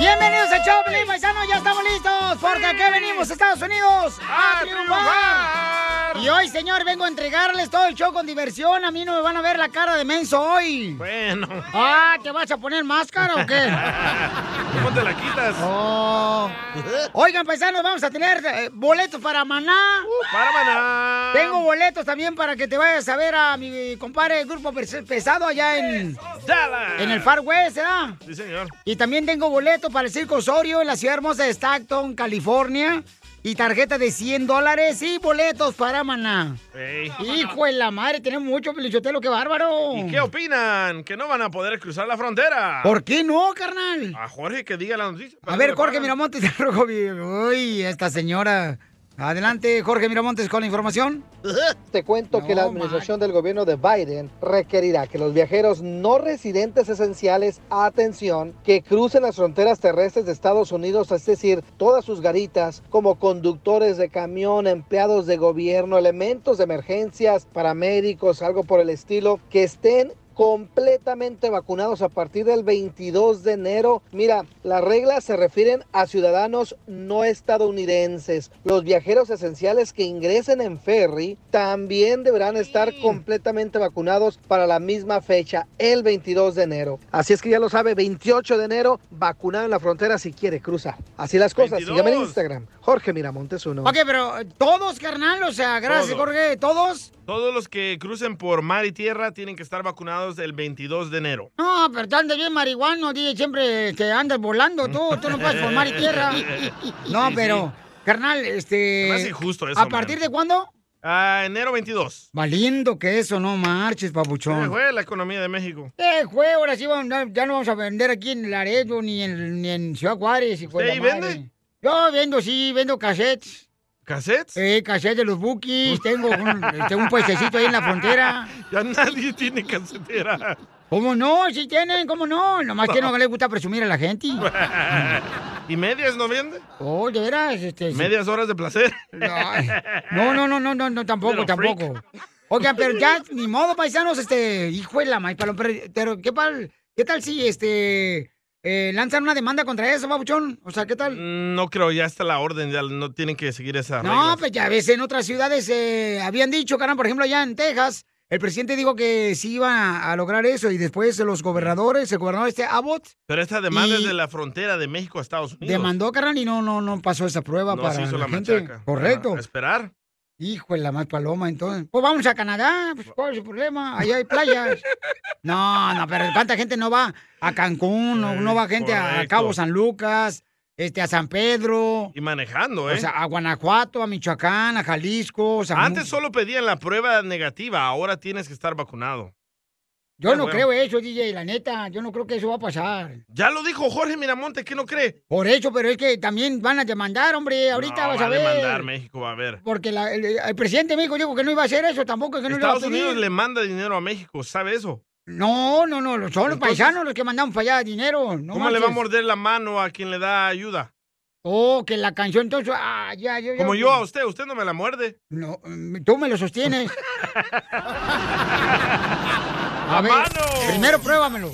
Bienvenidos a Choplin, paisanos, ya estamos listos, porque aquí venimos, Estados Unidos, a, triunfar. Y hoy, señor, vengo a entregarles todo el show con diversión. A mí no me van a ver la cara de menso hoy. Bueno. Ah, ¿te vas a poner máscara o qué? ¿Cómo te la quitas? Oh. Oigan, paisanos, vamos a tener eh, boletos para Maná. para Maná. Tengo boletos también para que te vayas a ver a mi compadre Grupo Pes- Pesado allá en, Dallas. en el Far West, ¿verdad? Sí, señor. Y también tengo boleto para el Circo Osorio en la ciudad hermosa de Stockton, California. Y tarjeta de 100 dólares y boletos para Maná. Hijo de la madre, tenemos mucho pelichotelo, qué bárbaro. ¿Y qué opinan? Que no van a poder cruzar la frontera. ¿Por qué no, carnal? A Jorge que diga la noticia. A ver, Jorge Miramontes. Uy, esta señora. Adelante, Jorge Miramontes, con la información. Te cuento que la administración del gobierno de Biden requerirá que los viajeros no residentes esenciales, atención, que crucen las fronteras terrestres de Estados Unidos, es decir, todas sus garitas, como conductores de camión, empleados de gobierno, elementos de emergencias, paramédicos, algo por el estilo, que estén completamente vacunados a partir del 22 de enero. Mira, las reglas se refieren a ciudadanos no estadounidenses. Los viajeros esenciales que ingresen en ferry también deberán estar completamente vacunados para la misma fecha, el 22 de enero. Así es que ya lo sabe, 28 de enero, vacunado en la frontera si quiere cruzar. Así las cosas. 22. Sígame en Instagram, Jorge Miramontes uno. Ok, pero todos, carnal, o sea, gracias. Jorge, todos. Todos los que crucen por mar y tierra tienen que estar vacunados el 22 de enero. No, pero tú andas bien marihuano, DJ, siempre que andas volando tú, tú no puedes por mar y tierra. No, pero, carnal, este... Se hace injusto eso, ¿A man. partir de cuándo? Ah, enero 22. Valiendo que eso, no marches, Se papuchón. fue la economía de México. Eh, juego, ahora sí, vamos- ya no vamos a vender aquí en Laredo ni en, ni en Ciudad Juárez. hijo de ¿Usted la ahí madre. vende? Yo vendo, sí, vendo cassettes. ¿Cassettes? Eh, cassettes de los bookies. Tengo un, este, un puestecito ahí en la frontera. Ya nadie tiene casetera. ¿Cómo no? Sí tienen, ¿cómo no? Nomás que no le gusta presumir a la gente. ¿Y medias no vende? Oh, de veras, este... sí. Medias horas de placer. No, no, no, no, no, no, tampoco, tampoco. Oigan, pero ya, ni modo, paisanos, este, hijo de la maíz, pero, pero, ¿qué tal, qué tal si, este, eh, lanzan una demanda contra eso, babuchón? O sea, ¿qué tal? Mm, No creo, ya está la orden, ya no tienen que seguir esa No, pues ya ves, en otras ciudades eh, habían dicho, carnal, por ejemplo, allá en Texas, el presidente dijo que sí iba a lograr eso y después los gobernadores, el gobernador este Abbott, Pero esta demanda es de la frontera de México a Estados Unidos. demandó, carnal, y no, no, no pasó esa prueba No para se hizo la la gente. Correcto. A esperar. Hijo de la más paloma, entonces. Pues vamos a Canadá, pues cuál es el problema, allá hay playas. No, no, pero ¿cuánta gente no va a Cancún? No, no va gente a. Cabo San Lucas, este, a San Pedro, Y manejando, ¿eh? o sea, a Guanajuato, a Michoacán, a Jalisco. o sea, Antes solo pedían la prueba negativa, ahora tienes que estar vacunado. Yo no bueno. creo eso, DJ, la neta, yo no creo que eso va a pasar. Ya lo dijo Jorge Miramonte, ¿qué no cree? Por eso, pero es que también van a demandar, hombre, ahorita no, vas va a ver. demandar México, va a ver. Porque la- el, el presidente de México dijo que no iba a hacer eso tampoco, que no le iba a Estados. Unidos le manda dinero a México, ¿sabe eso? No, no, no, son los paisanos los que mandamos para allá dinero. No ¿Cómo le va a morder la mano a quien le da ayuda? Oh, que la canción entonces, ah, ya, ya, ya. Como yo a usted, usted no me la muerde. No, mm, tú me lo sostienes. A ver, primero pruébamelo.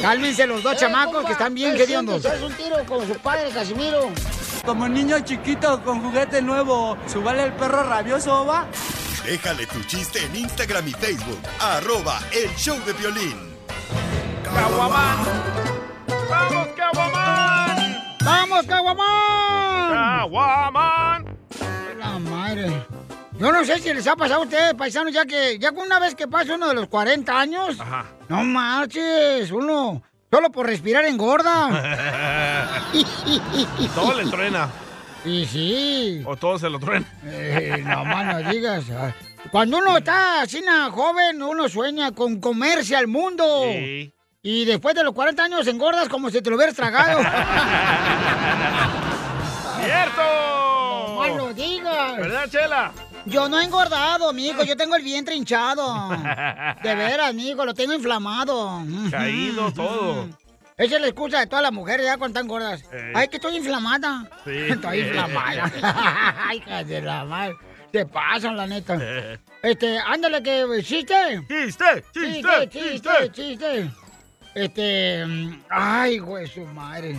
Cálmense los dos eh, chamacos que están bien queridos. Haz un tiro con su padre, Casimiro. Como niño chiquito con juguete nuevo, ¿subale el perro rabioso, va? Déjale tu chiste en Instagram y Facebook. Arroba El Show de Violín. ¡Caguamán! ¡Vamos, Caguamán! ¡Vamos, Caguamán! ¡Caguamán! ¡La madre! Yo no sé si les ha pasado a ustedes, paisanos, ya que ya una vez que pasa uno de los 40 años, Ajá. no marches, uno solo por respirar engorda. Todo le truena. Y sí. O todo se lo truena. Eh, no más no digas. Cuando uno está así na, joven, uno sueña con comerse al mundo. Sí. Y después de los 40 años engordas como si te lo hubieras tragado. ¡Cierto! No más lo digas. ¿Verdad, Chela? Yo no he engordado, amigo. Yo tengo el vientre hinchado. De veras, amigo, lo tengo inflamado. Caído todo. Esa es la excusa de todas las mujeres ya cuando están gordas. Ey. Ay, que estoy inflamada. Sí. Estoy inflamada. Ay, de la madre. Te pasan, la neta. Este, ándale que chiste. ¡Chiste! Chiste, chiste, chiste. Este, mm, ay, güey, su madre.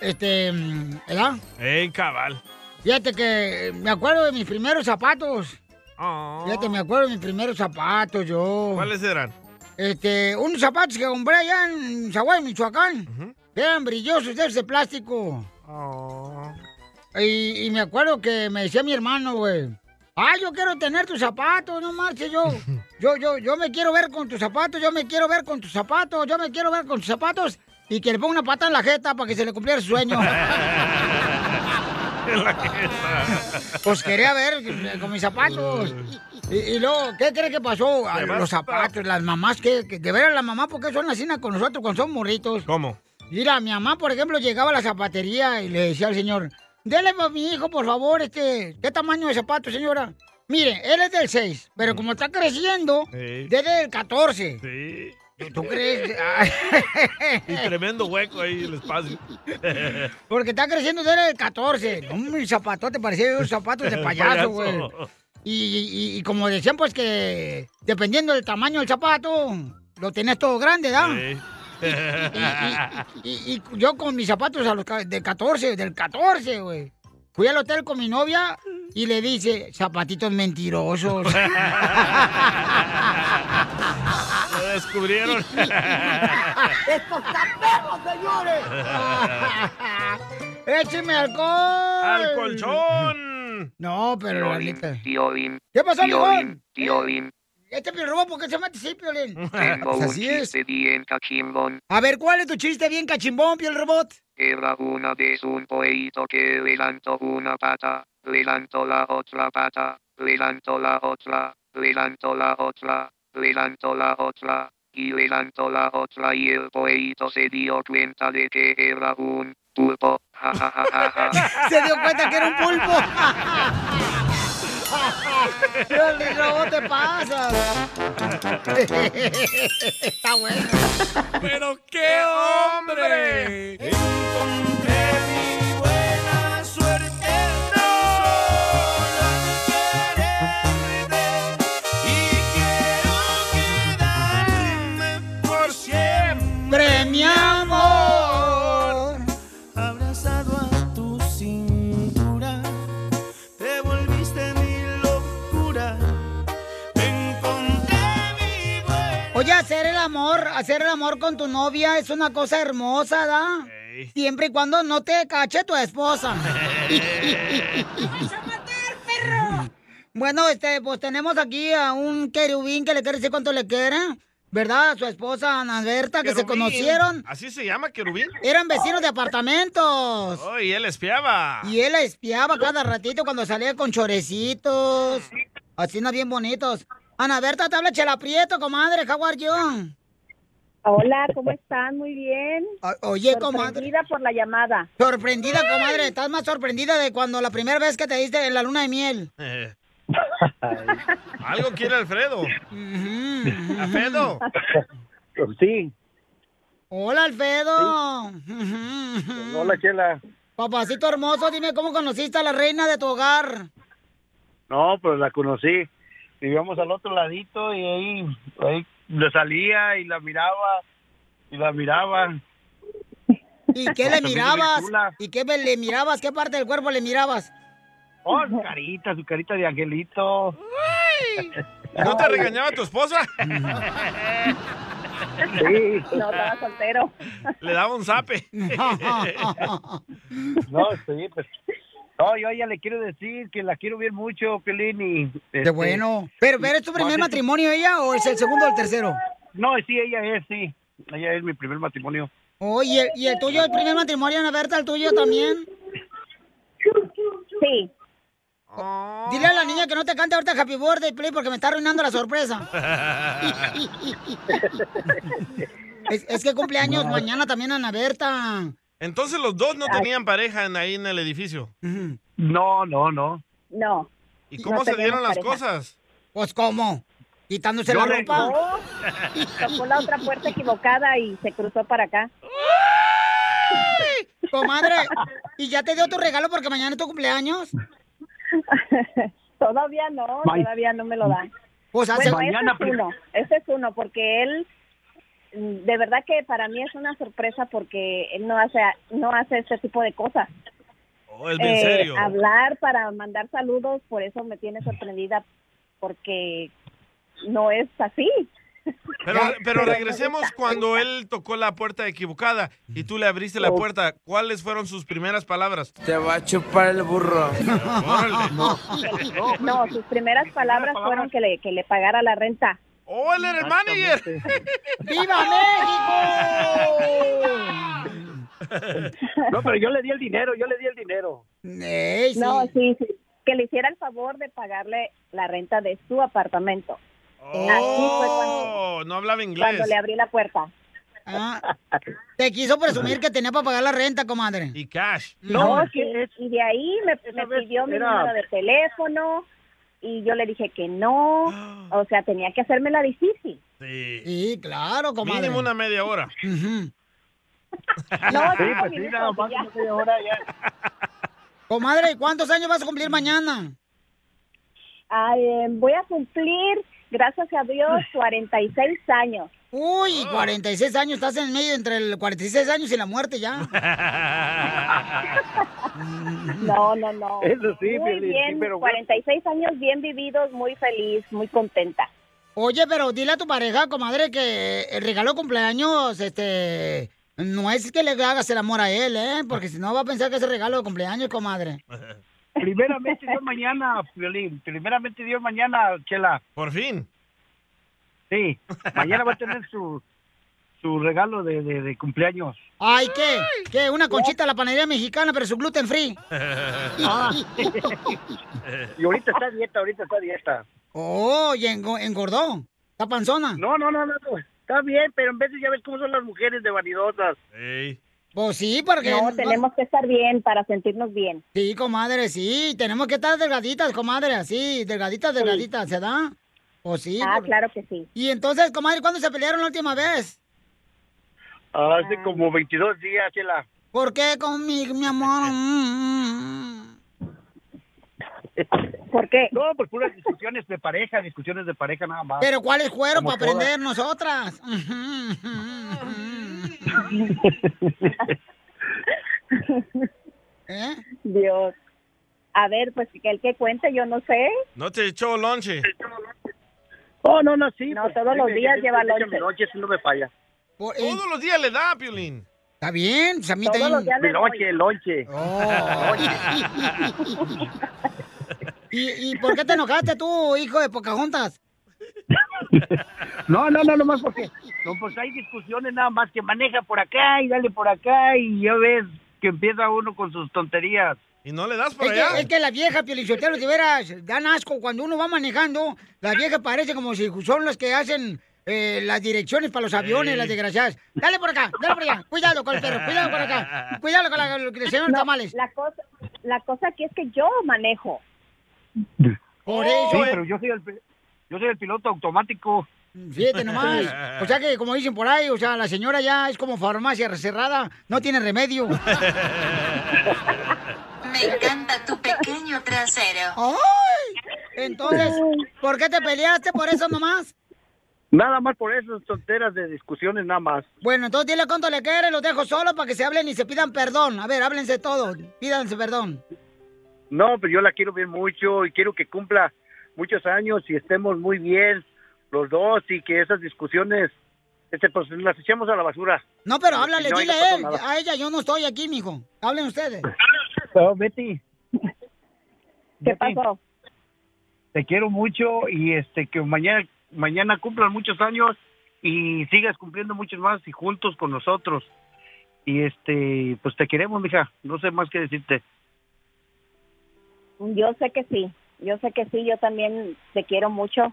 Este, mm, ¿verdad? ¡Ey, cabal! Fíjate que me acuerdo de mis primeros zapatos. Oh. Fíjate, me acuerdo de mis primeros zapatos, yo. ¿Cuáles eran? Este, unos zapatos que compré allá en Zaguay, Michoacán. Eran brillosos de ese plástico. Oh. Y, y me acuerdo que me decía mi hermano, güey. Ah, yo quiero tener tus zapatos, no marches yo. Yo, yo, yo me quiero ver con tus zapatos, yo me quiero ver con tus zapatos, yo me quiero ver con tus zapatos. Y que le ponga una pata en la jeta para que se le cumpliera su sueño. En la jeta. Pues quería ver con mis zapatos. Y, y luego, ¿qué cree que pasó? ¿Qué los zapatos, las mamás, que, que de veras las mamás, porque son así con nosotros cuando son morritos? ¿Cómo? Mira, mi mamá, por ejemplo, llegaba a la zapatería y le decía al señor, dele a mi hijo, por favor, este, ¿qué tamaño de zapato, señora? Mire, él es del 6, pero como está creciendo, Sí. desde el 14. Sí. ¿Tú crees? Y tremendo hueco ahí el espacio. Porque está creciendo desde el 14. No, mi zapatote parecía unos zapatos de payaso, güey. Y, y- y como decían, pues que dependiendo del tamaño del zapato, lo tenés todo grande, ¿da? Sí. Y, yo con mis zapatos a los de 14, del 14, güey. Fui al hotel con mi novia y le dice, zapatitos mentirosos. Descubrieron. ¡Estos perros, señores! ¡Écheme alcohol! ¡Al colchón! No, pero. Piolín, ¿Qué pasó, Piolín? Piolín. Este piolín, ¿por qué se mete así, piolín? Tengo Pues un así es. chiste bien cachimbón. A ver, ¿cuál es tu chiste bien cachimbón, piel robot? Era una vez un pollito que levantó una pata, levantó la otra pata, levantó la otra, levantó la otra, levantó la otra, y levantó la otra y el pollito se dio cuenta de que era un pulpo. Ja, ja, ja, ja, ja. Se dio cuenta que era un pulpo. Robot, te pasas. Está bueno. ¡Pero qué hombre! Amor, hacer el amor con tu novia es una cosa hermosa, ¿da? Ey. Siempre y cuando no te cache tu esposa. Bueno, este, pues tenemos aquí a un querubín que le quiere decir cuánto le quiere, ¿verdad? A su esposa Ana Berta, que se Querubín. conocieron. ¿Así se llama, querubín? Eran vecinos de apartamentos. Oh, y él espiaba. Y él espiaba cada ratito cuando salía con chorecitos. Así no bien bonitos. Ana Berta, te habla Chela Prieto, comadre, how are you? Hola, ¿cómo están? Muy bien. O- Oye, comadre. Sorprendida por la llamada. Sorprendida, comadre. Estás más sorprendida de cuando la primera vez que te diste en la luna de miel. Algo quiere Alfredo. Alfredo. Sí, Hola, Alfredo. Hola Chela. Papacito hermoso, dime cómo conociste a la reina de tu hogar. No, pues la conocí. Vivíamos al otro ladito y ahí, ahí le salía y la miraba y la miraba. ¿Y qué le mirabas? ¿Y qué le mirabas? ¿Qué parte del cuerpo le mirabas? Oh, su carita, su carita de angelito. ¿No te regañaba tu esposa? Sí. No, estaba soltero. Le daba un zape. No, sí, pues No, yo a ella le quiero decir que la quiero bien mucho, Pelín, y... Qué este, bueno. Pero, ¿pero es tu primer no, matrimonio ella o es el segundo o el tercero? No, sí, ella es, sí. Ella es mi primer matrimonio. Oye, ¿y el tuyo, el primer matrimonio, Ana Berta, el tuyo también? Sí. Dile a la niña que no te cante ahorita Happy Birthday, Play, porque me está arruinando la sorpresa. es, es que cumpleaños No. mañana también Ana Berta. Entonces los dos no tenían pareja en- ahí en el edificio. No, no, no. No. ¿Y cómo No se dieron las pareja. cosas? Pues, ¿cómo? ¿Quitándose Yo la le- ropa? No, tocó la otra puerta equivocada y se cruzó para acá. Comadre, ¿y ya te dio tu regalo porque mañana es tu cumpleaños? Todavía no, todavía no me lo dan. Pues bueno, mañana ese es uno, ese es uno, porque él, de verdad que para mí es una sorpresa porque él no hace, no hace este tipo de cosas. Oh, es bien Eh, serio. hablar para mandar saludos, por eso me tiene sorprendida, porque no es así. Pero, pero regresemos cuando él tocó la puerta equivocada y tú le abriste la puerta. ¿Cuáles fueron sus primeras palabras? Te va a chupar el burro. No, no, sus primeras palabras fueron que le, que le pagara la renta. ¡Oh, él era el manager! ¡Viva No, pero yo le di el dinero, yo le di el dinero. No, sí, sí, que le hiciera el favor de pagarle la renta de su apartamento. Así fue cuando, Oh, no hablaba inglés. cuando le abrí la puerta. Ah, te quiso presumir que tenía para pagar la renta, comadre. Y cash. No, sí, y de ahí me, pidió mi número de teléfono y yo le dije que no, o sea, tenía que hacerme la difícil. Sí. Sí, claro, comadre. Mínimo una media hora. No, Sí, pues sí, nada más una media hora ya. Comadre, ¿y cuántos años vas a cumplir mañana? Ay, eh, voy a cumplir, gracias a Dios, 46 años. Uy, 46 años, estás en medio entre el 46 años y la muerte ya. No, no, no. Eso sí, muy sí, bien, pero bueno. 46 años bien vividos, muy feliz, muy contenta. Oye, pero dile a tu pareja, comadre, que el regalo de cumpleaños, este, no es que le hagas el amor a él, ¿eh? Porque si no va a pensar que es el regalo de cumpleaños, comadre. Primeramente Dios mañana, Violín. Primeramente Dios mañana, Chela. Por fin. Sí, mañana va a tener su, su regalo de, de, de cumpleaños. Ay, ¿qué? ¿Qué? Una conchita a la panadería mexicana, pero su gluten free. Ah. y ahorita está a dieta, ahorita está a dieta. Oh, y engo- engordó. ¿Está panzona? No, no, no, no, está bien, pero en vez de ya ves cómo son las mujeres de vanidosas. Pues sí, porque... No, tenemos que estar bien para sentirnos bien. Sí, comadre, sí. Tenemos que estar delgaditas, comadre, así. Delgaditas, delgaditas, ¿se da? Pues sí. Ah, por- claro que sí. Y entonces, comadre, ¿cuándo se pelearon la última vez? Hace como 22 días, Chela. ¿Por qué conmigo, mi amor? ¿Por qué? No, pues puras discusiones de pareja, discusiones de pareja nada más. Pero ¿cuáles fueron para todas. aprender nosotras? ¿Eh? Dios. A ver, pues que el que cuente, yo no sé. No te echó lonche. Oh, no, no, sí. No, pues, todos sí, los días sí, lleva lonche. mi lonche, eso no me falla. Todos los días le da, Piolín. Está bien, pues a mí Todos también. los días Mi le lonche, lonche. Oh. ¿Y, ¿Y por qué te enojaste tú, hijo de Pocahontas? No, no, no, nomás porque no, pues hay discusiones nada más que maneja por acá y dale por acá y ya ves que empieza uno con sus tonterías. Y no le das por Es allá. que, es que la vieja, Piolichotelo, de veras, dan asco. Cuando uno va manejando, la vieja parece como si son las que hacen eh, las direcciones para los aviones, Ey. las desgraciadas. Dale por acá, dale por allá. Cuidado con el perro, cuidado por acá. Cuidado con la, que se ven No, tamales. la cosa, la cosa aquí es que yo manejo. Por Sí, eso, pero yo soy el yo soy el piloto automático. fíjate nomás. O sea que, como dicen por ahí, o sea, la señora ya es como farmacia cerrada, no tiene remedio. Me encanta tu pequeño trasero. ¡Ay! Entonces, ¿por qué te peleaste por eso nomás? Nada más por esas tonteras de discusiones nada más. Bueno, entonces dile cuánto le quiere, los dejo solo para que se hablen y se pidan perdón. A ver, háblense todos, pídanse perdón. No, pero yo la quiero bien mucho y quiero que cumpla muchos años y estemos muy bien los dos y que esas discusiones este pues las echemos a la basura. No, pero háblale, no, dile no a él, nada. a ella, yo no estoy aquí, mijo. Hablen ustedes. Oh, Betty, ¿Qué pasó? Te quiero mucho y este que mañana mañana cumplan muchos años y sigas cumpliendo muchos más y juntos con nosotros. Y este, pues te queremos, mija. No sé más que decirte. Yo sé que sí, yo sé que sí, yo también te quiero mucho.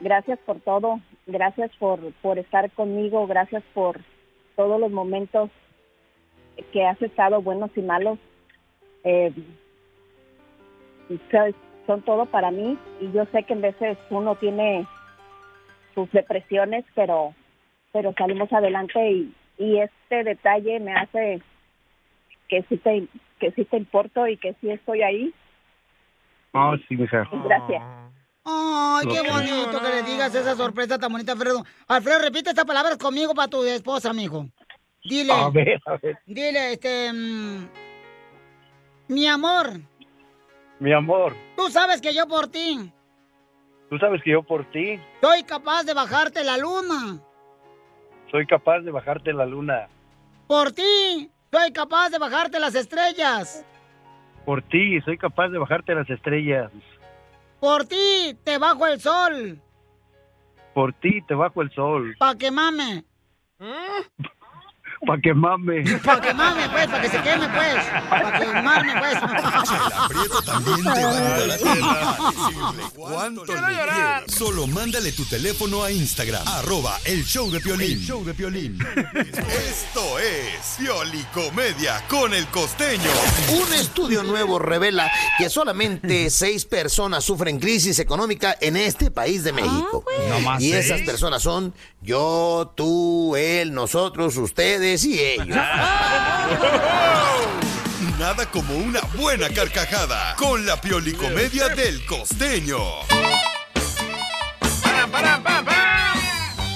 Gracias por todo, gracias por, por estar conmigo, gracias por todos los momentos que has estado, buenos y malos. Eh, son todo para mí y yo sé que en veces uno tiene sus depresiones, pero pero salimos adelante y, y este detalle me hace que sí te que sí te importo y que sí estoy ahí. Oh, sí, mija. Gracias. Ay, qué bonito que le digas esa sorpresa tan bonita, Alfredo. Alfredo, repite estas palabras conmigo para tu esposa, amigo. Dile. A ver, a ver. Dile, este. mm, mi amor, Mi amor, tú sabes que yo por ti tú sabes que yo por ti soy capaz de bajarte la luna. soy capaz de bajarte la luna. Por ti soy capaz de bajarte las estrellas. Por ti soy capaz de bajarte las estrellas. Por ti te bajo el sol. Por ti te bajo el sol. Pa' que mame. Pa' que mame. Pa' que mame, pues, para que se queme, pues. Pa' quemarme, pues. Prieto también te va a ayudar a ti a decirle cuánto le quieres. Solo mándale tu teléfono a Instagram, arroba el show de Piolín. El show de Piolín. Esto es Piolicomedia con el costeño. Un estudio nuevo revela que solamente seis personas sufren crisis económica en este país de México. ¿No más y seis? esas personas son yo, tú, él, nosotros, ustedes y ellos. Nada como una buena carcajada con la Piolicomedia del costeño.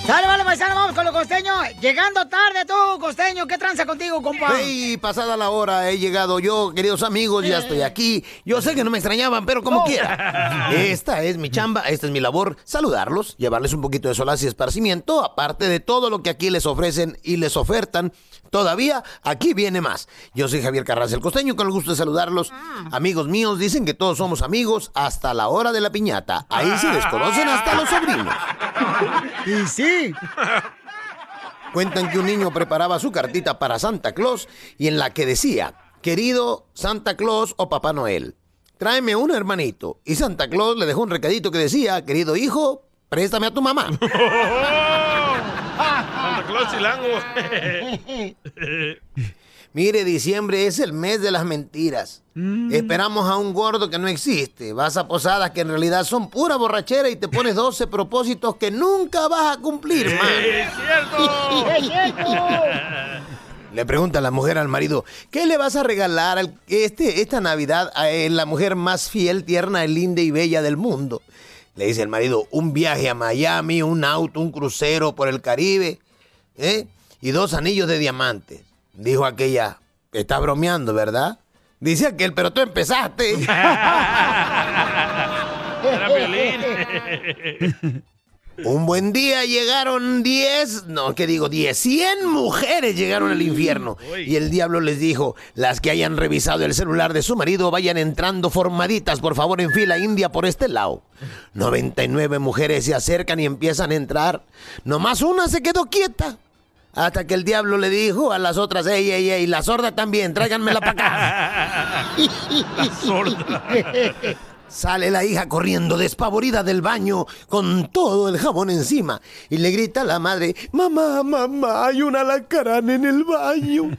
Dale, vale, paisano, vamos con los costeños. Llegando tarde tú, costeño. ¿Qué tranza contigo, compa? Hey, pasada la hora he llegado yo, queridos amigos, ya estoy aquí. Yo sé que no me extrañaban, pero como No. quiera. Esta es mi chamba, esta es mi labor, saludarlos, llevarles un poquito de solaz y esparcimiento, aparte de todo lo que aquí les ofrecen y les ofertan. Todavía aquí viene más. Yo soy Javier Carranza el Costeño, con el gusto de saludarlos. Amigos míos, dicen que todos somos amigos hasta la hora de la piñata. Ahí se desconocen hasta los sobrinos. Y sí. Cuentan que un niño preparaba su cartita para Santa Claus y en la que decía, querido Santa Claus o Papá Noel, tráeme un hermanito. Y Santa Claus le dejó un recadito que decía, querido hijo, préstame a tu mamá. Santa Claus Chilango. Mire, diciembre es el mes de las mentiras. Esperamos a un gordo que no existe. Vas a posadas que en realidad son pura borrachera y te pones 12 propósitos que nunca vas a cumplir, man. ¡Es cierto! ¡Es cierto! Le pregunta la mujer al marido, ¿qué le vas a regalar al- este, esta Navidad a la mujer más fiel, tierna, linda y bella del mundo? Le dice el marido, un viaje a Miami, un auto, un crucero por el Caribe, ¿eh? Y dos anillos de diamantes. Dijo aquella, está bromeando, ¿verdad? Dice aquel, pero tú empezaste. Era violín. Un buen día llegaron 10, no, ¿qué digo? 10, 100 mujeres llegaron al infierno. Y el diablo les dijo, las que hayan revisado el celular de su marido vayan entrando formaditas, por favor, en fila india por este lado. 99 mujeres se acercan y empiezan a entrar. Nomás una se quedó quieta. Hasta que el diablo le dijo a las otras, ey, ey, ey, la sorda también, tráiganmela para acá. La sorda. Sale la hija corriendo despavorida del baño con todo el jabón encima y le grita a la madre, mamá, mamá, hay un alacrán en el baño.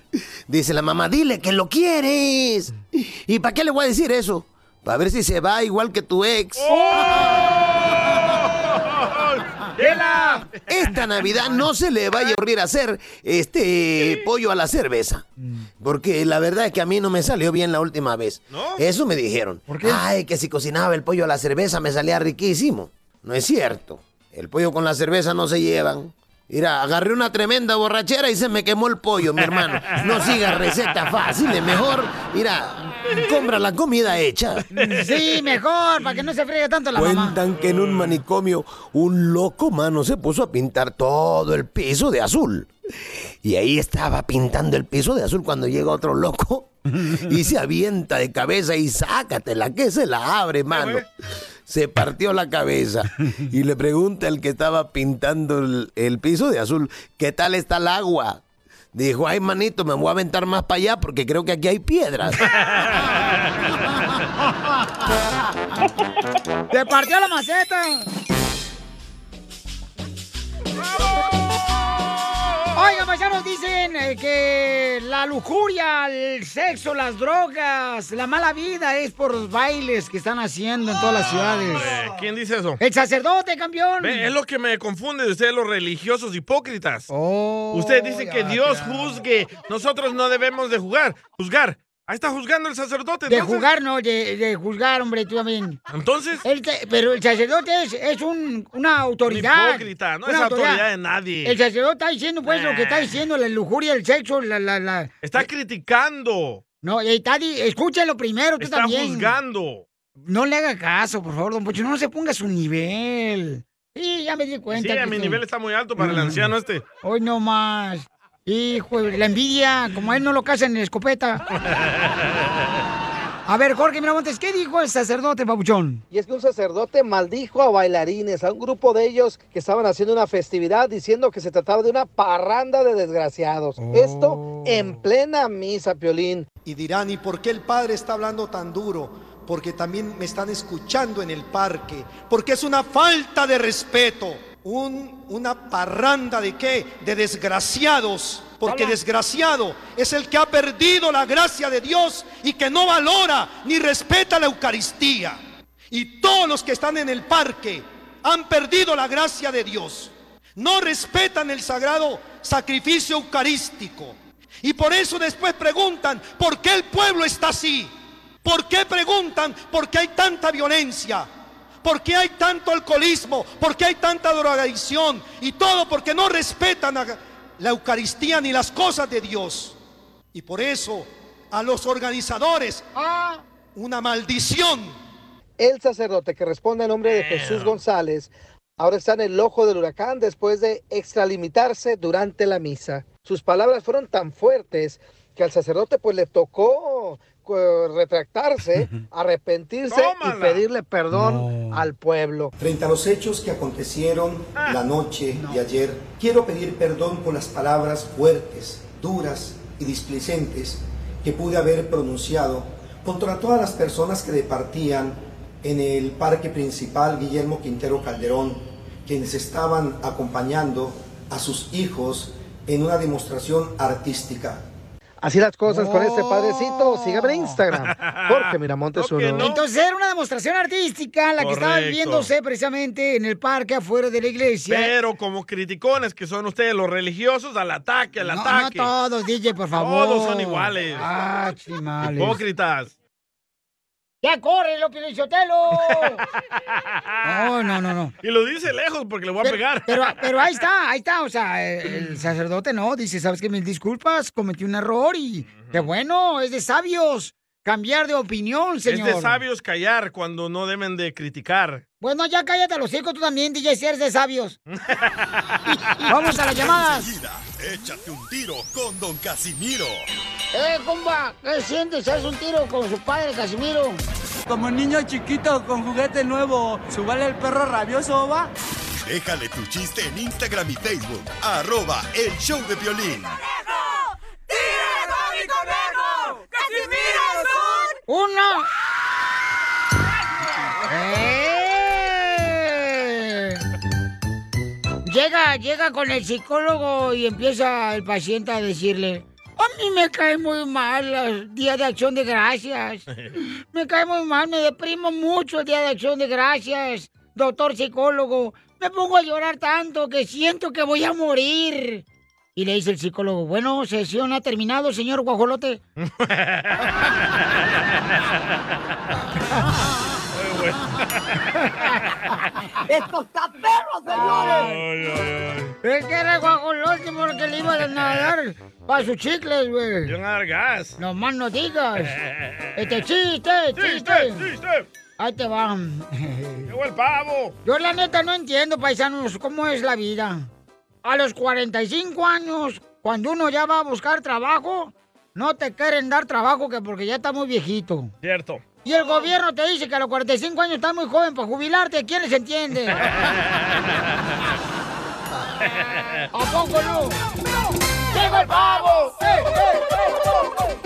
Dice la mamá, dile que lo quieres. ¿Y para qué le voy a decir eso? Para ver si se va igual que tu ex. ¡Chela! Esta Navidad no se le vaya a ocurrir hacer este pollo a la cerveza. Porque la verdad es que a mí no me salió bien la última vez. Eso me dijeron. Ay, que si cocinaba el pollo a la cerveza me salía riquísimo. No es cierto. El pollo con la cerveza no se llevan. Mira, agarré una tremenda borrachera y se me quemó el pollo, mi hermano. No siga receta fácil, es mejor, mira, compra la comida hecha. Sí, mejor, para que no se friegue tanto la mamá. Cuentan que en un manicomio un loco mano se puso a pintar todo el piso de azul. Y ahí estaba pintando el piso de azul cuando llega otro loco y se avienta de cabeza y sácatela, que se la abre, mano. Se partió la cabeza y le pregunta al que estaba pintando el, el piso de azul, ¿qué tal está el agua? Dijo, ay manito, me voy a aventar más para allá porque creo que aquí hay piedras. ¡Te partió la maceta! Oigan, paisanos, dicen eh, que la lujuria, el sexo, las drogas, la mala vida es por los bailes que están haciendo en todas las ciudades. ¿Quién dice eso? El sacerdote, campeón. Ve, es lo que me confunde de ustedes, los religiosos hipócritas. Oh, Usted dice que Dios juzgue. Nosotros no debemos de jugar, juzgar. Ahí está juzgando el sacerdote. De entonces. jugar, no, de, de juzgar, hombre, tú también. Entonces. El te- pero el sacerdote es, es un, una autoridad. hipócrita, no es autoridad de nadie. El sacerdote está diciendo, pues, lo que está diciendo, la lujuria, el sexo, la... la, la... Está criticando. No, y está, escúchalo primero, tú Está también. juzgando. No le haga caso, por favor, don Pocho, no se ponga a su nivel. Sí, ya me di cuenta. Sí, a mi nivel está muy alto para el anciano este. Hoy no más. Hijo, la envidia, como a él no lo casan en escopeta. A ver, Jorge Miramontes, ¿qué dijo el sacerdote, papuchón? Y es que un sacerdote maldijo a bailarines, a un grupo de ellos que estaban haciendo una festividad diciendo que se trataba de una parranda de desgraciados. Esto en plena misa, Piolín. Y dirán, ¿y por qué el Padre está hablando tan duro? Porque también me están escuchando en el parque. Porque es una falta de respeto. Un, una parranda de qué? De desgraciados. Porque desgraciado es el que ha perdido la gracia de Dios y que no valora ni respeta la Eucaristía. Y todos los que están en el parque han perdido la gracia de Dios. No respetan el sagrado sacrificio eucarístico. Y por eso después preguntan, ¿por qué el pueblo está así? ¿Por qué preguntan por qué hay tanta violencia? ¿Por qué hay tanto alcoholismo? ¿Por qué hay tanta drogadicción? Y todo porque no respetan a la Eucaristía ni las cosas de Dios. Y por eso a los organizadores una maldición. El sacerdote que responde a nombre de Jesús González ahora está en el ojo del huracán después de extralimitarse durante la misa. Sus palabras fueron tan fuertes que al sacerdote pues le tocó retractarse, arrepentirse y pedirle perdón al pueblo. Frente a los hechos que acontecieron la noche de ayer, quiero pedir perdón por las palabras fuertes, duras y displicentes que pude haber pronunciado contra todas las personas que departían en el parque principal Guillermo Quintero Calderón, quienes estaban acompañando a sus hijos en una demostración artística. Así las cosas con este padrecito. Sígame en Instagram. Jorge Miramontes uno. Entonces era una demostración artística la que estaba viviéndose precisamente en el parque afuera de la iglesia. Pero como criticones que son ustedes, los religiosos, al ataque, al no, no ataque. todos, DJ, por favor. Todos son iguales. Ah, chimales. Hipócritas. ¡Ya corre, lo Pelichotelo! No, no, no, no. Y lo dice lejos porque le voy a Pero, pegar. pero, pero ahí está, ahí está. O sea, el sacerdote no, dice, ¿sabes qué? Mil disculpas, cometí un error y qué bueno, es de sabios cambiar de opinión, señor. Es de sabios callar cuando no deben de criticar. Bueno, ya cállate los hijos tú también, DJ, si eres de sabios. Vamos a las llamadas. Enseguida, échate un tiro con Don Casimiro. ¡Eh, comba! ¿Qué sientes? ¿Haz un tiro con su padre, Casimiro? Como niño chiquito con juguete nuevo, ¿subale el perro rabioso, va? Déjale tu chiste en Instagram y Facebook. Arroba El Show de Violín. ¡Uno! ¡Eh! Llega, llega con el psicólogo y empieza el paciente a decirle, a mí me cae muy mal el Día de Acción de Gracias. Me cae muy mal, me deprimo mucho el Día de Acción de Gracias. Doctor psicólogo, me pongo a llorar tanto que siento que voy a morir. Y le dice el psicólogo, bueno, sesión ha terminado, señor guajolote. ¡Esto está perro, señores! Es que era guajolote porque le iban a dar para sus chicles, güey. Yo dar gas. No más no digas. Este chiste, chiste. chiste. Ahí te van. Llegó el pavo. Yo la neta no entiendo, paisanos, cómo es la vida. A los 45 años, cuando uno ya va a buscar trabajo, no te quieren dar trabajo que porque ya está muy viejito. Cierto. Y el gobierno te dice que a los 45 años estás muy joven para jubilarte. ¿Quién les entiende? ¿A poco no? ¡Llegó el pavo! ¡Eh, eh, ¡Llegó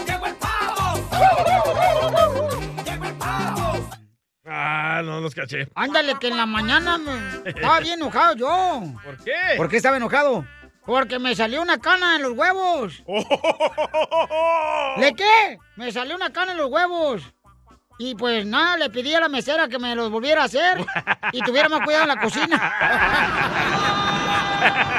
Ah, no los caché. Ándale, que en la mañana me... estaba bien enojado yo. ¿Por qué? ¿Por qué estaba enojado? Porque me salió una cana en los huevos. ¿Le qué? Me salió una cana en los huevos. Y pues nada, le pedí a la mesera que me los volviera a hacer y tuviera más cuidado en la cocina.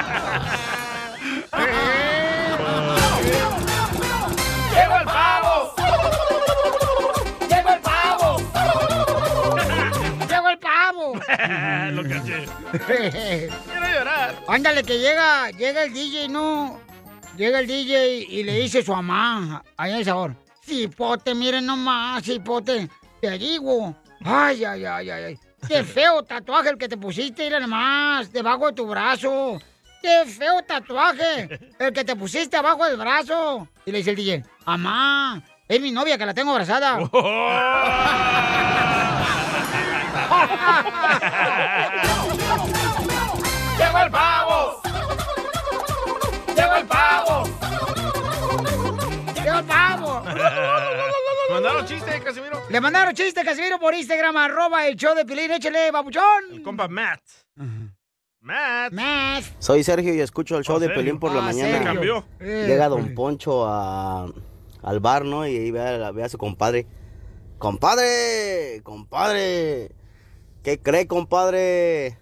Quiero llorar. Ándale, que llega, llega el DJ, ¿no? Llega el DJ y le dice a su mamá, allá el sabor. Cipote, miren nomás, cipote. Te digo. Ay, ay, ay, ay, ay. Qué feo tatuaje el que te pusiste, mira nomás, debajo de tu brazo. Qué feo tatuaje el que te pusiste abajo del brazo. Y le dice el DJ, mamá, es mi novia que la tengo abrazada. ¡Llegó Mandaron chiste, Casimiro. Le mandaron chiste, Casimiro, por Instagram, arroba el show de Pilín. Échale, babuchón. Compa Matt. Matt. Matt. Soy Sergio y escucho el show de Sergio? Pelín por la Ah, mañana. Sergio. Cambió. Llega Don Poncho a- al bar, ¿no? Y ahí ve a, ve a su compadre. ¡Compadre! ¡Compadre! ¿Qué cree, compadre?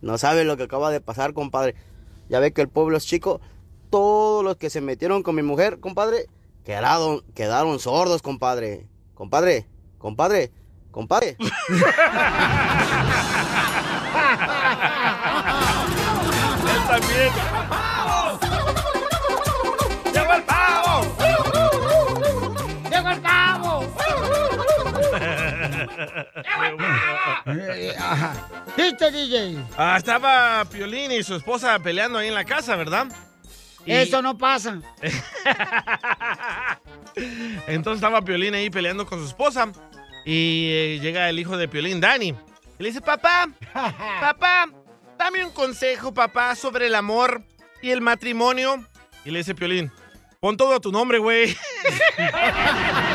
No sabe lo que acaba de pasar, compadre. Ya ve que el pueblo es chico. Todos los que se metieron con mi mujer, compadre, quedaron, quedaron sordos, compadre. Compadre, compadre, compadre. Él también. ¡Llegó el pavo! ¡Llegó el pavo! Eh, ajá. ¿Viste, DJ? Ah, estaba Piolín y su esposa peleando ahí en la casa, ¿verdad? Y Eso no pasa. Entonces estaba Piolín ahí peleando con su esposa y eh, llega el hijo de Piolín, Dani. Y le dice, papá, papá, dame un consejo, papá, sobre el amor y el matrimonio. Y le dice Piolín, pon todo a tu nombre, güey.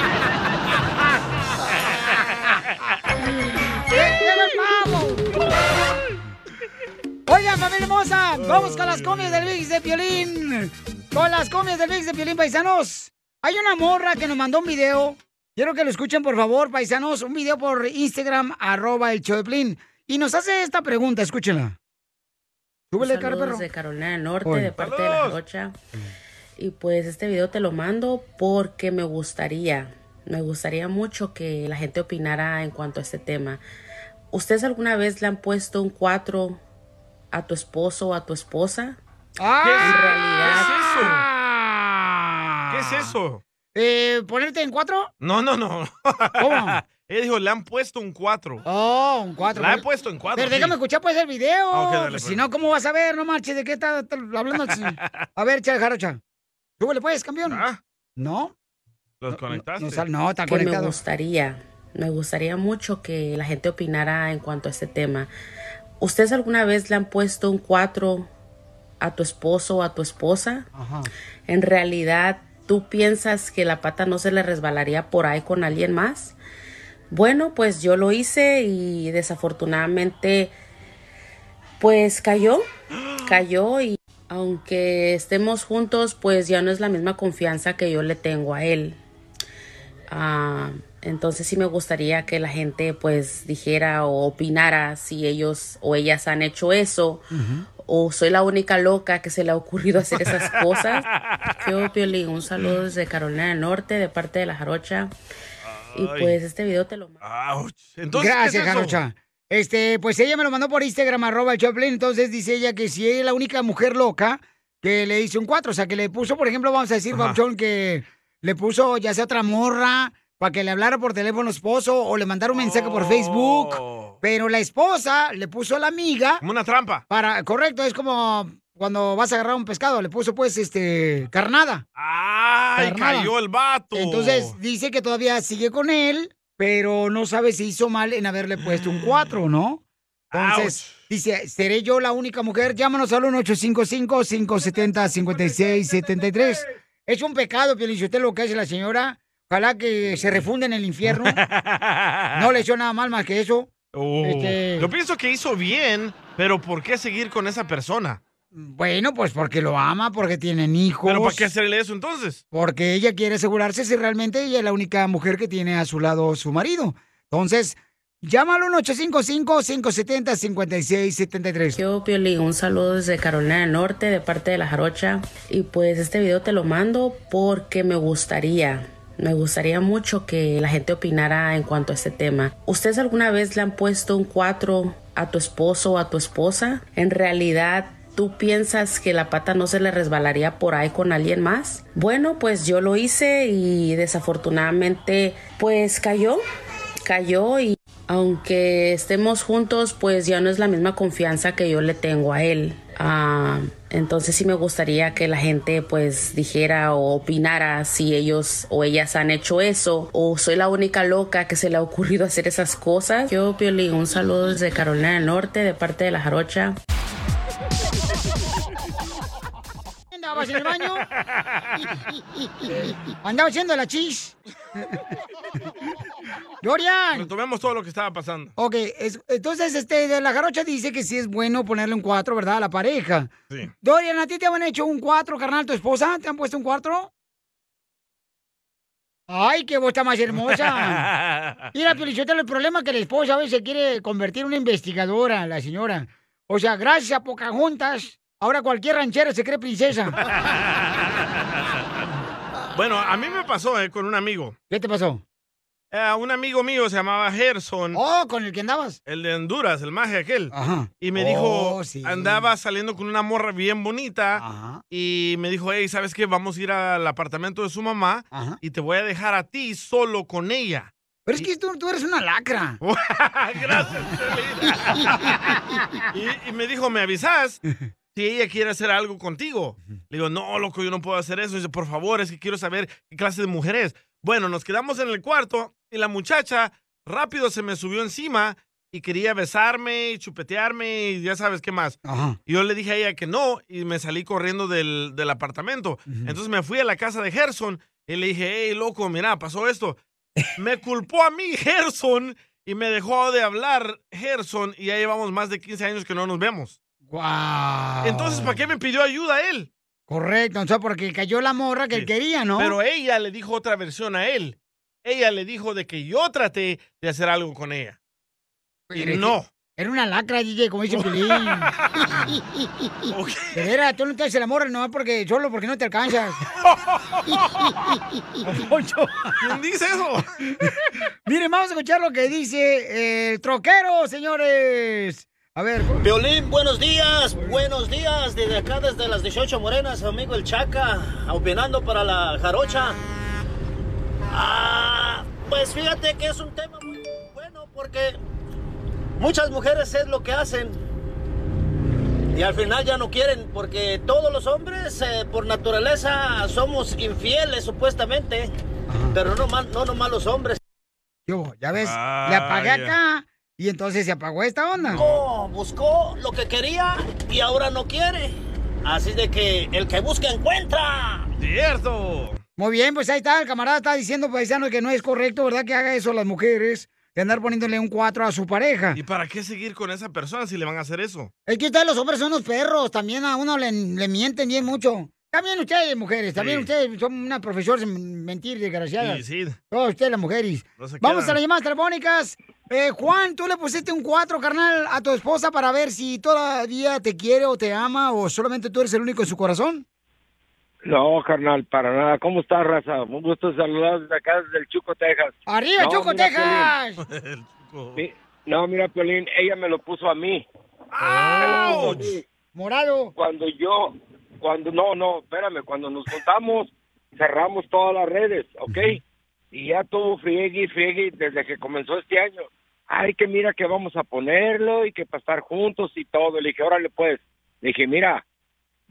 familia hermosa, vamos con las comias del Mix de Piolín. Con las comias del Mix de Piolín, paisanos. Hay una morra que nos mandó un video. Quiero que lo escuchen, por favor, paisanos. Un video por Instagram, arroba el show de Piolín. Y nos hace esta pregunta, escúchenla. Súbele, Saludos perro. de Carolina del Norte, Oye. de parte de la Rocha. Y pues este video te lo mando porque me gustaría, me gustaría mucho que la gente opinara en cuanto a este tema. ¿Ustedes alguna vez le han puesto un 4 a tu esposo o a tu esposa? ¡Ah! ¿Qué es eso? Eh, ¿Ponerte en cuatro? No, no, no. ¿Cómo? Él dijo, le han puesto un 4. Oh, un cuatro. La he puesto en cuatro. Pero sí. déjame escuchar pues el video. Ah, dale, Pues, pues. Si no, ¿cómo vas a ver? No marches, ¿de qué está, hablando? A ver, chale, jarocha. Súbele pues, campeón. ¿No? ¿Los conectaste? No, sal- no, está que me gustaría, me gustaría mucho que la gente opinara en cuanto a este tema. ¿Ustedes alguna vez le han puesto un 4 a tu esposo o a tu esposa? Ajá. En realidad, ¿tú piensas que la pata no se le resbalaría por ahí con alguien más? Bueno, pues yo lo hice y desafortunadamente, pues cayó, cayó y aunque estemos juntos, pues ya no es la misma confianza que yo le tengo a él. Ah, entonces sí me gustaría que la gente pues dijera o opinara si ellos o ellas han hecho eso o soy la única loca que se le ha ocurrido hacer esas cosas. Yo, Piolín, un saludo desde Carolina del Norte de parte de la Jarocha. Y pues este video te lo Ouch. Entonces, ¿qué Gracias, es? Jarocha. Este, pues ella me lo mandó por Instagram, arroba el Choplin. Entonces dice ella que si ella es la única mujer loca que le hizo un 4. O sea, que le puso, por ejemplo, vamos a decir, Ajá. Bauchón, que le puso ya sea otra morra para que le hablara por teléfono esposo o le mandara un mensaje por Facebook. Pero la esposa le puso a la amiga. Como una trampa. Para, correcto, es como cuando vas a agarrar un pescado, le puso pues este carnada. ¡Ay, Carnada. cayó el vato! Entonces dice que todavía sigue con él, pero no sabe si hizo mal en haberle puesto un 4, ¿no? Entonces, dice, ¿seré yo la única mujer? Llámanos al 1-855-570-5673. Es un pecado, usted lo que hace la señora. Ojalá que se refunde en el infierno. No le hizo nada mal más que eso. Oh. Este- Yo pienso que hizo bien, pero ¿por qué seguir con esa persona? Bueno, pues porque lo ama, porque tienen hijos. ¿Pero para qué hacerle eso entonces? Porque ella quiere asegurarse si realmente ella es la única mujer que tiene a su lado su marido. Entonces, llámalo al 855-570-5673. Yo, Piolín, un saludo desde Carolina del Norte, de parte de la Jarocha. Y pues este video te lo mando porque me gustaría, me gustaría mucho que la gente opinara en cuanto a este tema. ¿Ustedes alguna vez le han puesto un 4 a tu esposo o a tu esposa? En realidad, ¿Tú piensas que la pata no se le resbalaría por ahí con alguien más? Bueno, pues yo lo hice y desafortunadamente pues cayó, cayó y aunque estemos juntos pues ya no es la misma confianza que yo le tengo a él. Ah, entonces sí me gustaría que la gente pues dijera o opinara si ellos o ellas han hecho eso o soy la única loca que se le ha ocurrido hacer esas cosas. Yo, Piolín, un saludo desde Carolina del Norte de parte de la Jarocha. ¿Andabas en el baño? Andaba haciendo la chis. Dorian. Retomemos todo lo que estaba pasando. Ok, es- entonces este de la jarocha dice que sí es bueno ponerle un 4, ¿verdad? A la pareja. Sí. Dorian, ¿a ti te han hecho un 4, carnal, tu esposa? ¿Te han puesto un 4? Ay, qué voz está más hermosa. Mira, Pelichotelo, el problema es que la esposa a veces quiere convertir en una investigadora, la señora. O sea, gracias a Pocahontas, ahora cualquier ranchera se cree princesa. Bueno, a mí me pasó eh, con un amigo. ¿Qué te pasó? Eh, un amigo mío se llamaba Gerson. Oh, ¿con el que andabas? El de Honduras, el maje aquel. Ajá. Y me Oh, dijo, sí. andaba saliendo con una morra bien bonita. Y me dijo, hey, ¿sabes qué? Vamos a ir al apartamento de su mamá y te voy a dejar a ti solo con ella. Pero es que tú, tú eres una lacra. Gracias, y, y me dijo, ¿me avisas? Si ella quiere hacer algo contigo. Le digo, no, loco, yo no puedo hacer eso. Dice, por favor, es que quiero saber qué clase de mujer es. Bueno, nos quedamos en el cuarto y la muchacha rápido se me subió encima y quería besarme y chupetearme y ya sabes qué más. Y yo le dije a ella que no y me salí corriendo del, del apartamento. Entonces me fui a la casa de Gerson y le dije, hey, loco, mira, pasó esto. Me culpó a mí Gerson y me dejó de hablar Gerson y ya llevamos más de 15 años que no nos vemos. Wow. Entonces, ¿para qué me pidió ayuda a él? Correcto, o sea, porque cayó la morra que él quería, ¿no? Pero ella le dijo otra versión a él. Ella le dijo de que yo traté de hacer algo con ella. Y no. Era una lacra, DJ, como dice Pilín. De veras, tú no te haces el amor no porque solo porque no te alcanzas. ¿Quién dice eso? Miren, vamos a escuchar lo que dice el troquero, señores. A ver. Violín, buenos días, buenos días, desde acá, desde las 18 Morenas, amigo el Chaca, opinando para la jarocha. Ah, pues fíjate que es un tema muy bueno porque muchas mujeres es lo que hacen y al final ya no quieren porque todos los hombres eh, por naturaleza somos infieles supuestamente, pero no, no nomás los hombres. Yo, ya ves, le apagué Ah, ya. acá y entonces se apagó esta onda. Buscó, buscó lo que quería y ahora no quiere. Así de que el que busca encuentra. Cierto. Muy bien, pues ahí está, el camarada está diciendo, paisano, que no es correcto, ¿verdad? Que haga eso las mujeres, de andar poniéndole un 4 a su pareja. ¿Y para qué seguir con esa persona si le van a hacer eso? Es que ustedes los hombres son unos perros, también a uno le, le mienten bien mucho. También ustedes, mujeres, también Sí. ustedes son una profesora en mentir, desgraciadas. Sí, sí. Todos ustedes, las mujeres. No Vamos a las llamadas telefónicas. Eh, Juan, tú le pusiste un 4, carnal, a tu esposa para ver si todavía te quiere o te ama o solamente tú eres el único en su corazón. No, carnal, para nada. ¿Cómo estás, raza? Un gusto saludar desde acá, desde el Chuco, Texas. ¡Arriba, No, mira, Texas! Mi- No, mira, Piolín, ella me lo puso a mí. Me lo puso a mí. Morado. Cuando yo, cuando, no, no, espérame, cuando nos juntamos, cerramos todas las redes, ¿ok? Y ya todo friegue y friegue desde que comenzó este año. Ay, que mira que vamos a ponerlo y que para estar juntos y todo. Le dije, órale pues. Le dije, mira,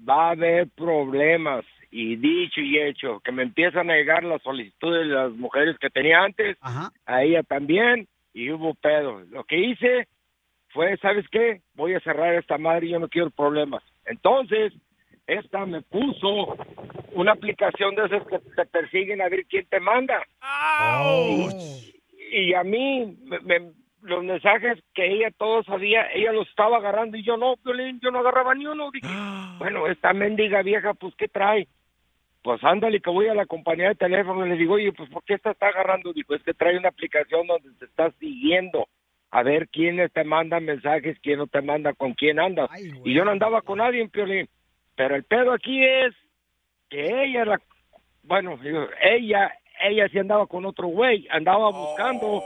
va a haber problemas. Y dicho y hecho, que me empiezan a llegar las solicitudes de las mujeres que tenía antes, a ella también, y hubo pedo. Lo que hice fue, ¿sabes qué? Voy a cerrar esta madre y yo no quiero problemas. Entonces, esta me puso una aplicación de esas que te persiguen a ver quién te manda. Y, y a mí, me- me- los mensajes que ella todo sabía, ella los estaba agarrando y yo no, yo no agarraba ni uno. Dije, bueno, esta mendiga vieja, pues, ¿qué trae? Pues ándale, que voy a la compañía de teléfono y le digo, oye, pues, ¿por qué esta está agarrando? Dijo, es que trae una aplicación donde te está siguiendo a ver quiénes te mandan mensajes, quién no te manda, con quién andas. y yo no andaba con nadie en Piolín. Pero el pedo aquí es que ella, la, bueno, ella, ella sí andaba con otro güey, andaba buscando,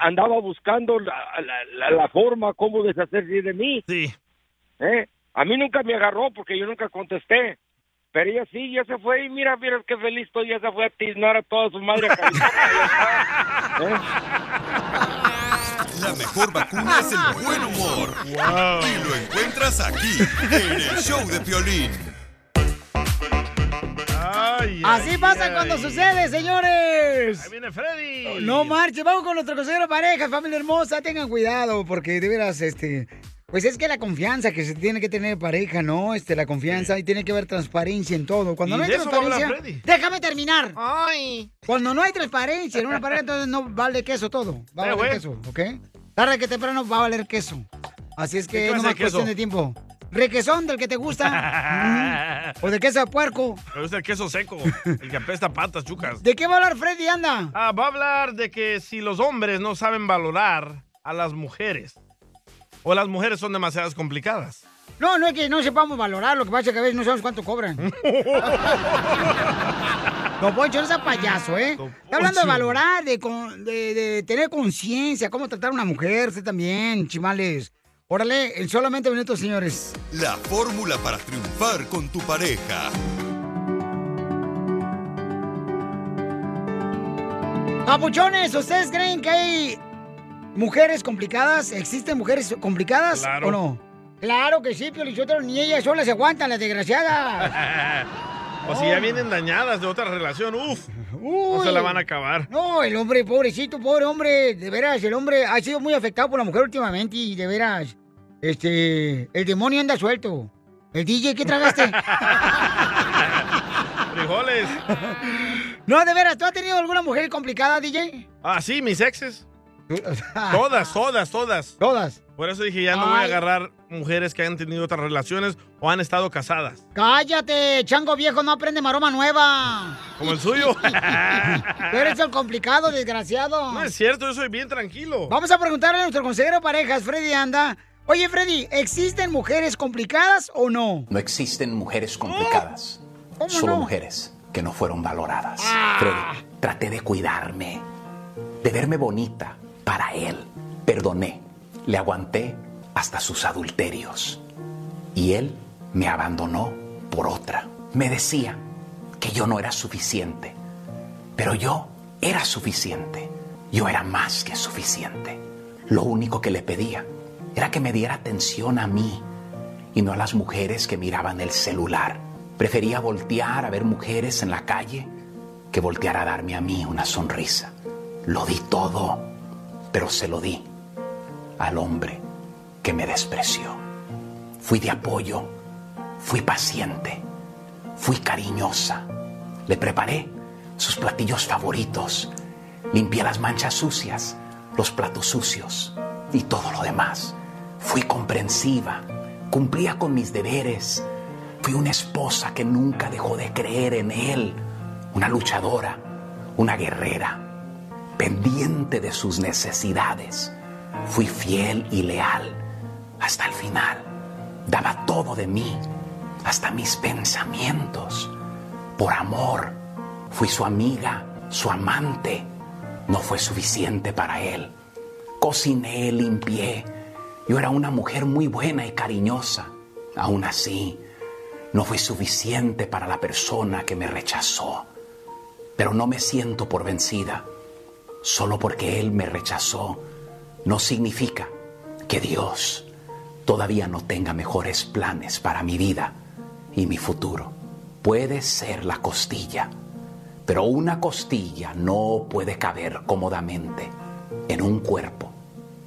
andaba buscando la, la, la- la forma cómo deshacerse de mí. Sí. ¿Eh? A mí nunca me agarró porque yo nunca contesté. Pero ella sí, ya se fue y mira, mira qué feliz estoy, ya se fue a tiznar a toda su madre. a. ¿Eh? La mejor vacuna es el buen humor. Y lo encuentras aquí, en el show de Piolín. Así pasa cuando sucede, señores. Ahí viene Freddy. No marche, vamos con nuestro consejero pareja, familia hermosa, tengan cuidado, porque de veras, este, pues es que la confianza que se tiene que tener en pareja, ¿no? Este, la confianza y tiene que haber transparencia en todo. Cuando Y no hay de eso va a hablar transparencia, Freddy. déjame terminar. Ay. Cuando no hay transparencia en una pareja, entonces no vale queso todo. Va a Eh, valer güey. queso, ¿ok? Tarde que temprano va a valer queso. Así es ¿Qué que no más cuestión de tiempo. Requesón del que te gusta. Mm. o de queso de puerco. Me gusta el queso seco, el que apesta patas, chucas. ¿De qué va a hablar Freddy, anda? Ah, va a hablar de que si los hombres no saben valorar a las mujeres, o las mujeres son demasiadas complicadas. No, no es que no sepamos valorar, lo que pasa es que a veces no sabemos cuánto cobran. Don Poncho, no sea payaso, ¿eh? Está hablando de valorar, de, con- de- de tener conciencia, cómo tratar a una mujer, usted también, chimales. Órale, en solamente minutos, señores. La fórmula para triunfar con tu pareja. Papuchones, ¿ustedes creen que hay mujeres complicadas? ¿Existen mujeres complicadas Claro. o no? Claro que sí, Piolichotero, ni ellas solas se aguantan, las desgraciadas. o si ya vienen dañadas de otra relación, uff, no se la van a acabar. No, el hombre, pobrecito, pobre hombre, de veras, el hombre ha sido muy afectado por la mujer últimamente y de veras, este, el demonio anda suelto. El DJ, ¿qué tragaste? Frijoles. no, de veras, ¿tú has tenido alguna mujer complicada, DJ? Ah, sí, mis exes. Todas, todas, todas. Todas. Por eso dije, ya no voy a agarrar mujeres que han tenido otras relaciones o han estado casadas. Cállate, chango viejo, no aprende maroma nueva. Como el suyo. Tú eres el complicado, desgraciado. No es cierto, yo soy bien tranquilo. Vamos a preguntarle a nuestro consejero de parejas, Freddy Anda. Oye, Freddy, ¿existen mujeres complicadas o no? No existen mujeres complicadas, ¿Cómo solo no? mujeres que no fueron valoradas. Ah. Freddy, traté de cuidarme, de verme bonita para él. Perdoné, le aguanté hasta sus adulterios. Y él me abandonó por otra. Me decía que yo no era suficiente, pero yo era suficiente. Yo era más que suficiente. Lo único que le pedía era que me diera atención a mí y no a las mujeres que miraban el celular. Prefería voltear a ver mujeres en la calle que voltear a darme a mí una sonrisa. Lo di todo, pero se lo di al hombre que me despreció. Fui de apoyo, fui paciente, fui cariñosa. Le preparé sus platillos favoritos, limpié las manchas sucias, los platos sucios y todo lo demás. Fui comprensiva, cumplía con mis deberes. Fui una esposa que nunca dejó de creer en él, una luchadora, una guerrera, pendiente de sus necesidades. Fui fiel y leal hasta el final. Daba todo de mí, hasta mis pensamientos. Por amor, fui su amiga, su amante. No fue suficiente para él. cociné, limpié. Yo era una mujer muy buena y cariñosa. Aún así, no fue suficiente para la persona que me rechazó. Pero no me siento por vencida. Solo porque Él me rechazó, no significa que Dios todavía no tenga mejores planes para mi vida y mi futuro. Puede ser la costilla, pero una costilla no puede caber cómodamente en un cuerpo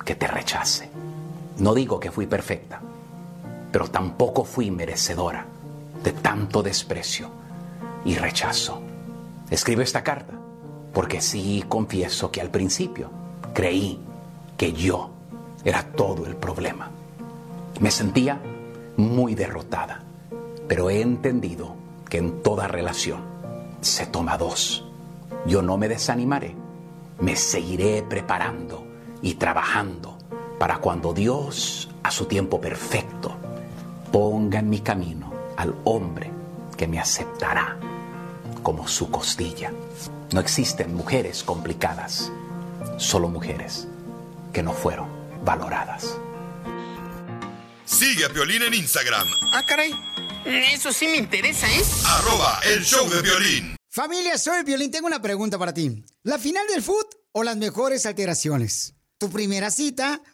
que te rechace. No digo que fui perfecta, pero tampoco fui merecedora de tanto desprecio y rechazo. Escribo esta carta porque sí confieso que al principio creí que yo era todo el problema. Me sentía muy derrotada, pero he entendido que en toda relación se toma dos. Yo no me desanimaré, me seguiré preparando y trabajando para cuando Dios, a su tiempo perfecto, ponga en mi camino al hombre que me aceptará como su costilla. No existen mujeres complicadas, solo mujeres que no fueron valoradas. Sigue a Piolín en Instagram, Ah, caray. Eso sí me interesa, ¿eh? arroba el show de violín. Familia, soy Violín. Tengo una pregunta para ti. ¿La final del foot o las mejores alteraciones? ¿Tu primera cita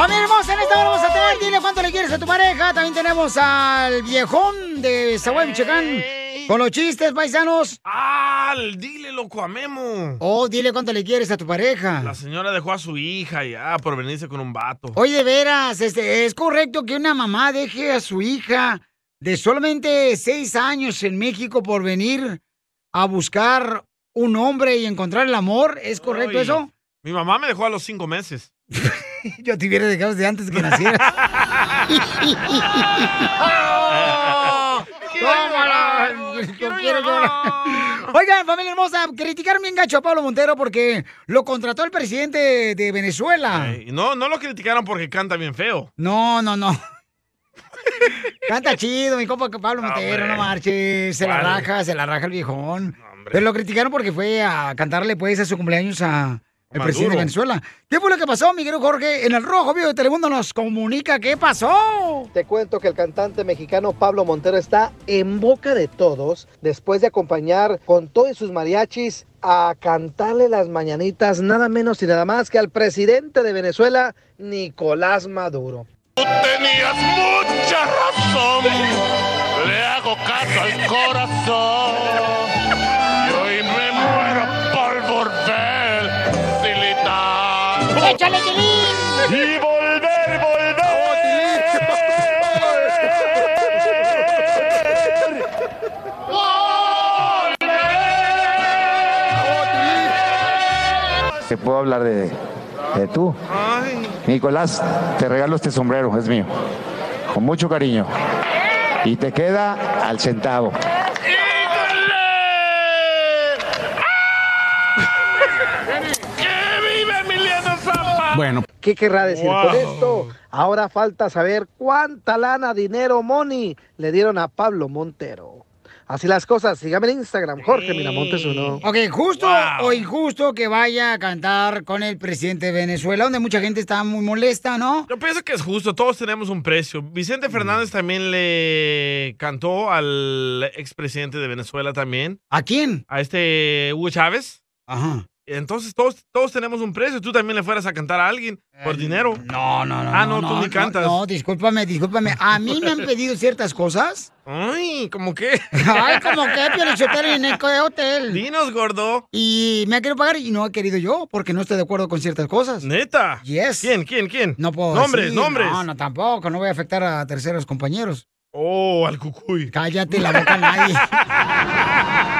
Familia hermosa, en esta hora vamos a tener, dile cuánto le quieres a tu pareja. También tenemos al viejón de Zaguay, Michoacán, con los chistes, paisanos. ¡Ah! Dile, loco, a Memo. Oh, dile cuánto le quieres a tu pareja. La señora dejó a su hija ya por venirse con un vato. Oye, de veras, este, ¿es correcto que una mamá deje a su hija de solamente seis años en México por venir a buscar un hombre y encontrar el amor? ¿Es correcto Ay, eso? Mi mamá me dejó a los cinco meses. Yo te hubiera dejado desde antes que naciera. ¡Tómala! Yo quiero. Oigan, familia hermosa, criticaron bien gacho a Pablo Montero porque lo contrató el presidente de Venezuela. Y no, no lo criticaron porque canta bien feo. No, no, no. Canta chido, mi compa Pablo Montero, no marches. Se la Vale. raja, se la raja el viejón. Pero lo criticaron porque fue a cantarle pues a su cumpleaños a el Maduro. presidente de Venezuela. ¿Qué fue lo que pasó, mi querido Jorge? En el Rojo Vivo de Telemundo nos comunica qué pasó. Te cuento que el cantante mexicano Pablo Montero está en boca de todos después de acompañar con todos sus mariachis a cantarle las mañanitas nada menos y nada más que al presidente de Venezuela, Nicolás Maduro. Tenías mucha razón, le hago caso al corazón. ¡Échale, Tilín! Y volver, Te puedo hablar de, de tú. Nicolás, te regalo este sombrero, es mío. Con mucho cariño. Y te queda al centavo. Bueno. ¿Qué querrá decir Wow. con esto? Ahora falta saber cuánta lana, dinero, money le dieron a Pablo Montero. Así las cosas, sígame en Instagram, Jorge Miramontes uno. Ok, justo o injusto que vaya a cantar con el presidente de Venezuela, donde mucha gente está muy molesta, ¿no? Yo pienso que es justo, todos tenemos un precio. Vicente Fernández también le cantó al expresidente de Venezuela también. ¿A quién? A este Hugo Chávez. Ajá. Entonces todos, todos tenemos un precio. Tú también le fueras a cantar a alguien por dinero. Eh, No, no, no. Ah, no, tú ni cantas. No, discúlpame, discúlpame. A mí me han pedido ciertas cosas. Ay, ¿cómo qué? Ay, como que, Piolichotelo, en el hotel. Dinos, gordo. Y me ha querido pagar y no he querido yo, porque no estoy de acuerdo con ciertas cosas. ¿Neta? Yes. ¿Quién, quién, quién? No puedo Nombres, decir. nombres. No, no, tampoco. No voy a afectar a terceros compañeros. Oh, al cucuy. Cállate la boca nadie.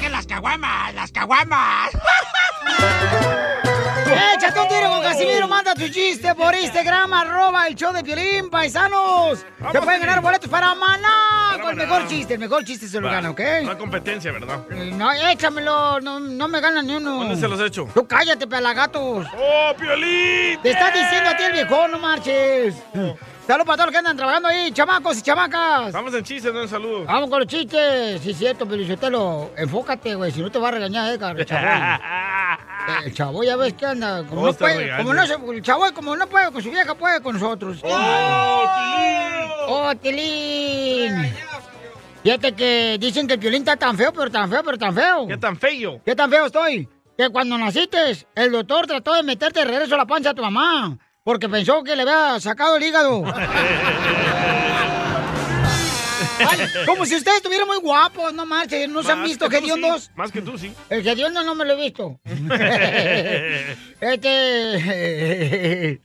¡Que las caguamas! ¡Las caguamas! Échate un tiro con Casimiro, manda tu chiste por Instagram, arroba el show de Piolín, paisanos. Se pueden ganar boletos para Maná con el mejor chiste, el mejor chiste se lo Va, gana, ¿ok? Una competencia, ¿verdad? No, échamelo, no, no me gana ni uno. ¿Dónde se los he hecho? Tú cállate, pelagatos. ¡Oh, Piolín! Te está diciendo a ti el viejo, no marches. Saludos para todos los que andan trabajando ahí, chamacos y chamacas. Vamos en chistes, no en saludos. Vamos con los chistes. Sí, cierto, pero lo enfócate, güey, si no te va a regañar Edgar, el chavo. El chavo ya ves que anda, como no puede, como no el chavo como no puede con su vieja, puede con nosotros. ¡Oh, Tilín! ¡Oh, Tilín! Fíjate que dicen que el violín está tan feo, pero tan feo, pero tan feo. ¿Qué tan feo? ¿Qué tan feo estoy? Que cuando naciste, el doctor trató de meterte de regreso a la panza a tu mamá, porque pensó que le había sacado el hígado. Ay, como si ustedes estuvieran muy guapos, no marchen, ¿no se han visto que hediondos? sí. Más que tú, sí. El hediondo no me lo he visto. este... eh,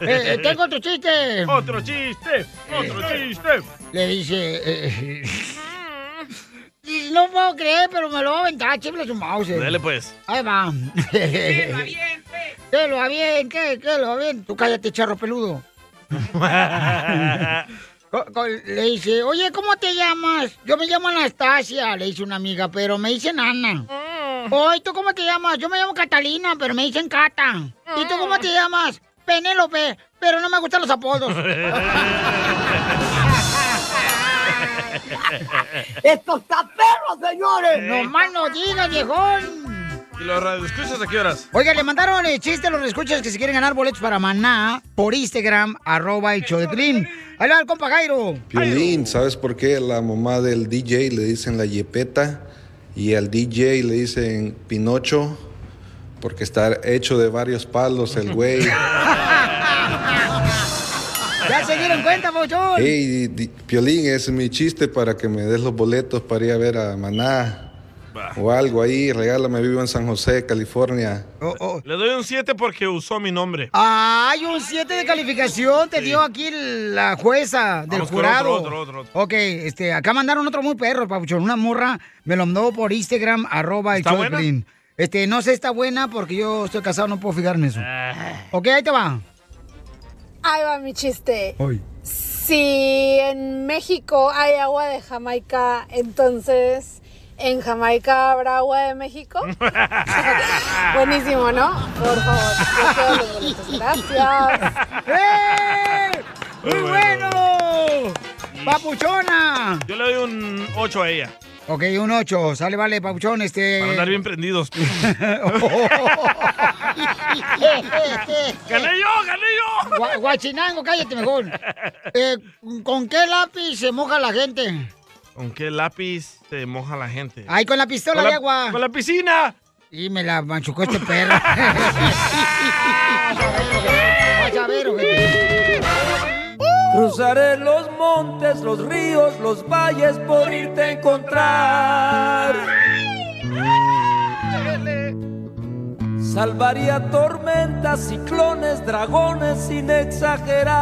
eh, tengo otro chiste. Otro chiste, otro chiste. Le dice... no puedo creer, pero me lo va a aventar, chifle su mouse. Dale, pues. Ahí va. Que lo aviente. Que lo aviente, que lo aviente. Tú cállate, charro peludo. Le dice, oye, ¿cómo te llamas? Yo me llamo Anastasia, le dice una amiga, pero me dicen Ana. Oye, ¿tú cómo te llamas? Yo me llamo Catalina, pero me dicen Cata. ¿Y tú cómo te llamas? Penélope, pero no me gustan los apodos. ¡Esto está perro, señores! ¡No más no digas, viejón! ¿Y los radioescuchas a qué horas? Oiga, le mandaron el chiste a los escuchas que se quieren ganar boletos para Maná por Instagram, arroba el show de Piolín. Ahí va el compa Jairo. Piolín, ¿sabes por qué la mamá del DJ le dicen la Yepeta y al DJ le dicen Pinocho? Porque está hecho de varios palos el güey. Cuenta, Pochón. Hey, di- Piolín, ese es mi chiste para que me des los boletos para ir a ver a Maná. O algo ahí, regálame, vivo en San José, California. Le doy un 7 porque usó mi nombre. Hay un 7 de calificación, te dio aquí la jueza del Vamos jurado. otro, otro, otro, Ok, este, acá mandaron otro muy perro, Papuchón. Una morra me lo mandó por Instagram, arroba el ¿Está buena? Este, no sé, está buena porque yo estoy casado, no puedo fijarme en eso. Ah. Ok, ahí te va. Ahí va mi chiste. Hoy. Si en México hay agua de Jamaica, entonces en Jamaica habrá agua de México. Buenísimo, ¿no? Por favor, los boletos. Gracias. ¡Eh! ¡Muy bueno! ¡Papuchona! Yo le doy un 8 a ella. Ok, un 8. Sale, vale, Papuchón, este... Para andar bien prendidos. ¡Gané yo, gané yo! Guachinango, cállate mejor. Eh, ¿Con qué lápiz se moja la gente? ¿Con qué lápiz se moja la gente? Ay, con la pistola Con la- de agua. con la piscina. Y me la machucó este perro. Vas a ver, ojete. Cruzaré los montes, los ríos, los valles por irte a encontrar. Salvaría tormentas, ciclones, dragones sin exagerar.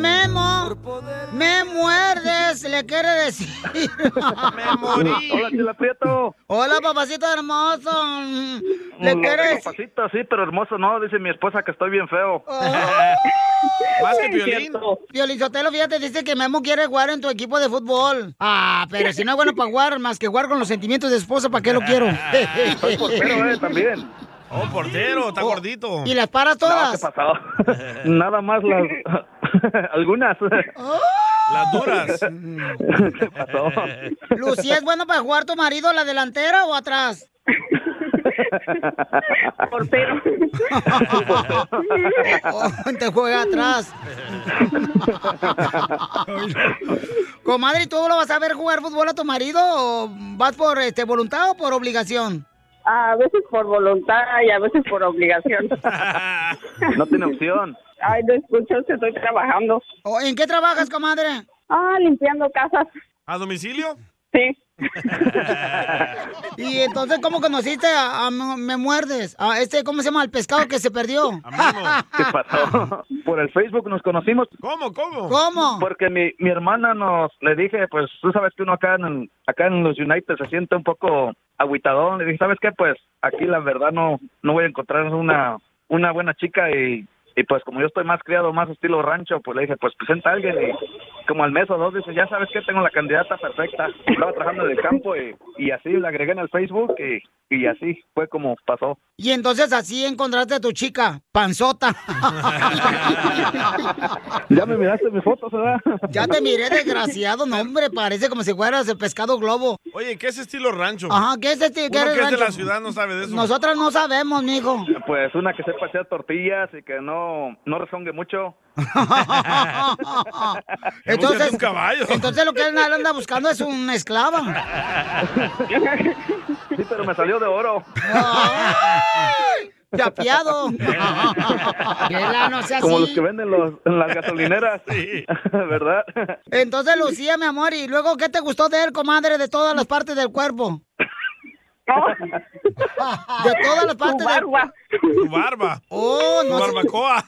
Memo, me muerdes, le quiere decir. me morí. Hola, Chela Prieto. Hola, papacito hermoso. Le quiere decir. Papacito, sí, pero hermoso no. Dice mi esposa que estoy bien feo. Más que Piolín. Piolín Sotelo, fíjate, dice que Memo quiere jugar en tu equipo de fútbol. Ah, pero si no es bueno para jugar, más que jugar con los sentimientos de esposa, ¿para qué lo quiero? Soy portero, eh, también. Oh, portero, está gordito. ¿Y las paras No, todas? ¿qué pasó? Nada más las... Algunas. Las duras. ¿Qué pasó? Lucía, ¿es bueno para jugar tu marido a la delantera o atrás? Portero. Te juega atrás. Comadre, ¿y ¿tú lo vas a ver jugar fútbol a tu marido o vas por este voluntad o por obligación? A veces por voluntad y a veces por obligación. No tiene opción. Ay, no escucho, estoy trabajando. ¿O ¿En qué trabajas, comadre? Ah, limpiando casas. ¿A domicilio? Sí. Y entonces, ¿cómo conociste a, a Me Muerdes? A este, ¿cómo se llama? El pescado que se perdió. ¿Qué pasó? Por el Facebook nos conocimos. ¿Cómo, cómo? ¿Cómo? Porque mi, mi hermana nos, le dije, pues tú sabes que uno acá en, acá en los United se siente un poco agüitadón. Le dije, ¿sabes qué? Pues aquí la verdad no, no voy a encontrar una, una buena chica y, y pues como yo estoy más criado, más estilo rancho, pues le dije, pues presenta a alguien y como al mes o dos dice, ya sabes que tengo la candidata perfecta. Estaba trabajando en el campo y, y así la agregué en el Facebook y, y así fue como pasó. Y entonces así encontraste a tu chica, panzota. Ya me miraste mis fotos, ¿verdad? Ya te miré, desgraciado. No, hombre, parece como si fueras el pescado globo. Oye, ¿qué es estilo rancho? Ajá, ¿qué es este? ¿Qué Uno eres que es de rancho? la ciudad no sabe de eso. Nosotras no sabemos, mijo. Pues una que sepa hacer tortillas y que no, no rezongue mucho. Entonces, un caballo. entonces lo que él anda buscando es una esclava. Sí, pero me salió de oro. Chapeado. No sea Como así. los que venden los, en las gasolineras. ¿Verdad? Entonces, Lucía, mi amor, ¿y luego qué te gustó de él, comadre, de todas las partes del cuerpo? De todas las partes del cuerpo. Tu barba. Oh, Tu no sé. barbacoa.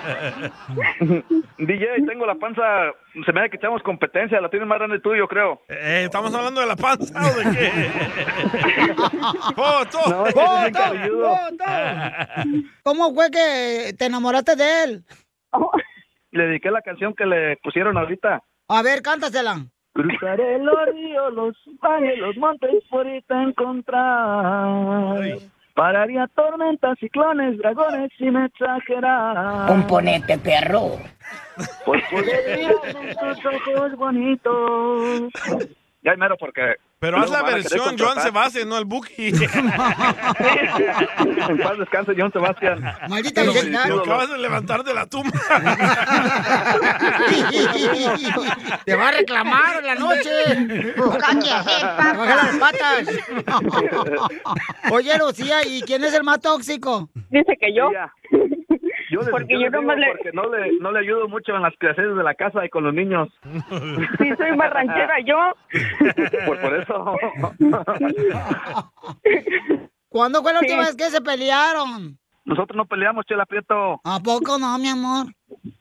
DJ, tengo la panza. Se me da que echamos competencia. La tienes más grande tú, yo creo. Eh, ¿Estamos hablando de la panza o de qué? ¡Foto! No, es que. ¿Cómo fue que te enamoraste de él? Le dediqué la canción que le pusieron ahorita. A ver, cántasela. Cruzaré los ríos, los valles, los montes por irte a encontrar. Pararía tormentas, ciclones, dragones sin exagerar. Componente, perro. En tus ojos bonitos. Ya mero porque... Pero haz la versión Joan. Sebastián, no el Buki. En paz descanse, John Sebastián. Maldita Lo, lo acabas de levantar de la tumba. Te va a reclamar en la noche. Baja las patas. Oye, Lucía, ¿y quién es el más tóxico? Dice que yo. Yo les- Porque yo yo nomás digo le- porque no le, no le ayudo mucho en las creaciones de la casa y con los niños. Sí, soy más ranchera yo. Por, por eso. ¿Cuándo fue la Sí. última vez que se pelearon? Nosotros no peleamos, Chela Prieto. ¿A poco no, mi amor?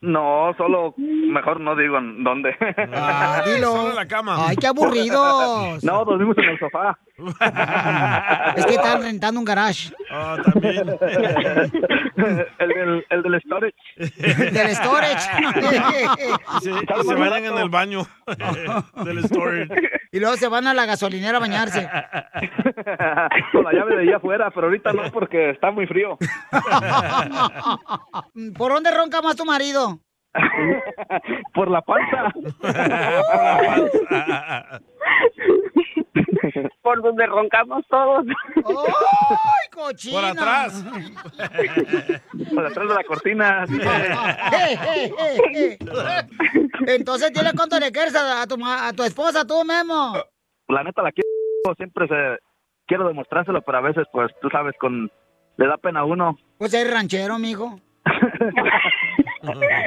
No, solo mejor no digo en dónde. Ah, dilo. Solo en la cama. Ay, qué aburridos. No, dormimos en el sofá. Es que están rentando un garage. Ah, también. el, del, el del storage. Del storage. Y se, y se bañan en el baño del storage. Y luego se van a la gasolinera a bañarse. Con la llave de allá afuera, pero ahorita no porque está muy frío. ¿Por dónde ronca más tu marido? Por la panza. Por donde roncamos todos. ¡Ay, cochina! Por atrás. Por atrás de la cortina. Entonces, dile cuánto le quieres a, a tu, ma- a tu esposa, tú, Memo. La neta la quiero. Siempre se quiero demostrárselo, pero a veces, pues, tú sabes, con le da pena a uno. Pues eres ranchero, mijo.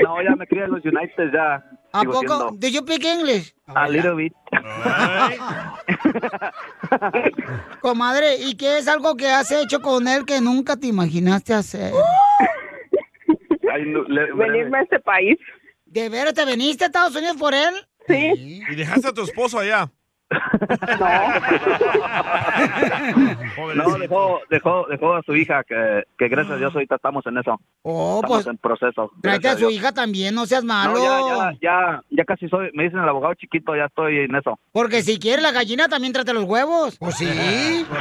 No, ya me crié en los United, ya. ¿A sigo poco? siendo ¿Do you speak English? A little bit. Comadre, ¿y qué es algo que has hecho con él que nunca te imaginaste hacer? Venirme a este país. ¿De veras te viniste a Estados Unidos por él? Sí. Y dejaste a tu esposo allá. No, dejó, dejó, dejó a su hija, que, que gracias a Dios ahorita estamos en eso. Oh, estamos pues, en proceso. Tráete a su hija también, no seas malo. No, ya, ya, ya, ya casi soy, me dicen el abogado chiquito, ya estoy en eso. Porque si quiere la gallina, también trate los huevos. Pues sí.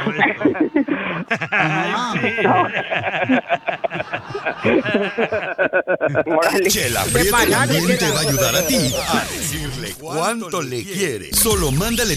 Ah. Chela Qué Prieto también te Chela. va a ayudar a ti a decirle cuánto le quieres. Solo mándale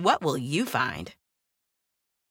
What will you find?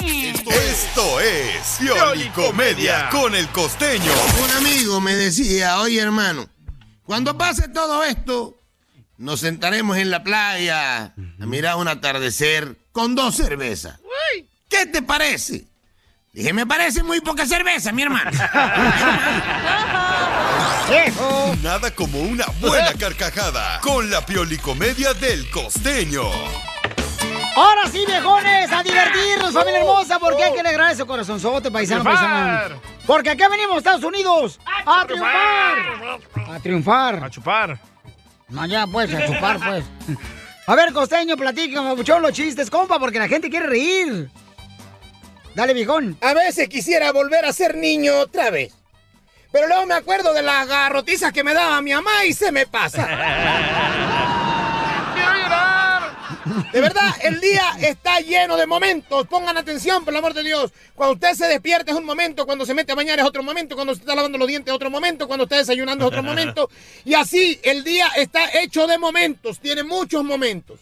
Esto es Piolicomedia con el costeño. Un amigo me decía, oye hermano, cuando pase todo esto, nos sentaremos en la playa a mirar un atardecer con dos cervezas. ¿Qué te parece? Dije, me parece muy poca cerveza, mi hermano. Nada como una buena carcajada con la Piolicomedia del costeño. Ahora sí, viejones, a divertirnos, familia hermosa, porque hay que alegrar ese corazonzote, paisano, paisano. Porque acá venimos, Estados Unidos, a triunfar. A triunfar. A chupar. No, ya, pues, a chupar, pues. A ver, costeño, platícame, muchón, los chistes, compa, porque la gente quiere reír. Dale, viejón. A veces quisiera volver a ser niño otra vez. Pero luego me acuerdo de las garrotizas que me daba mi mamá y se me pasa. De verdad, el día está lleno de momentos. Pongan atención, por el amor de Dios. Cuando usted se despierta es un momento, cuando se mete a bañar es otro momento, cuando se está lavando los dientes es otro momento, cuando está desayunando es otro momento. Y así, el día está hecho de momentos, tiene muchos momentos.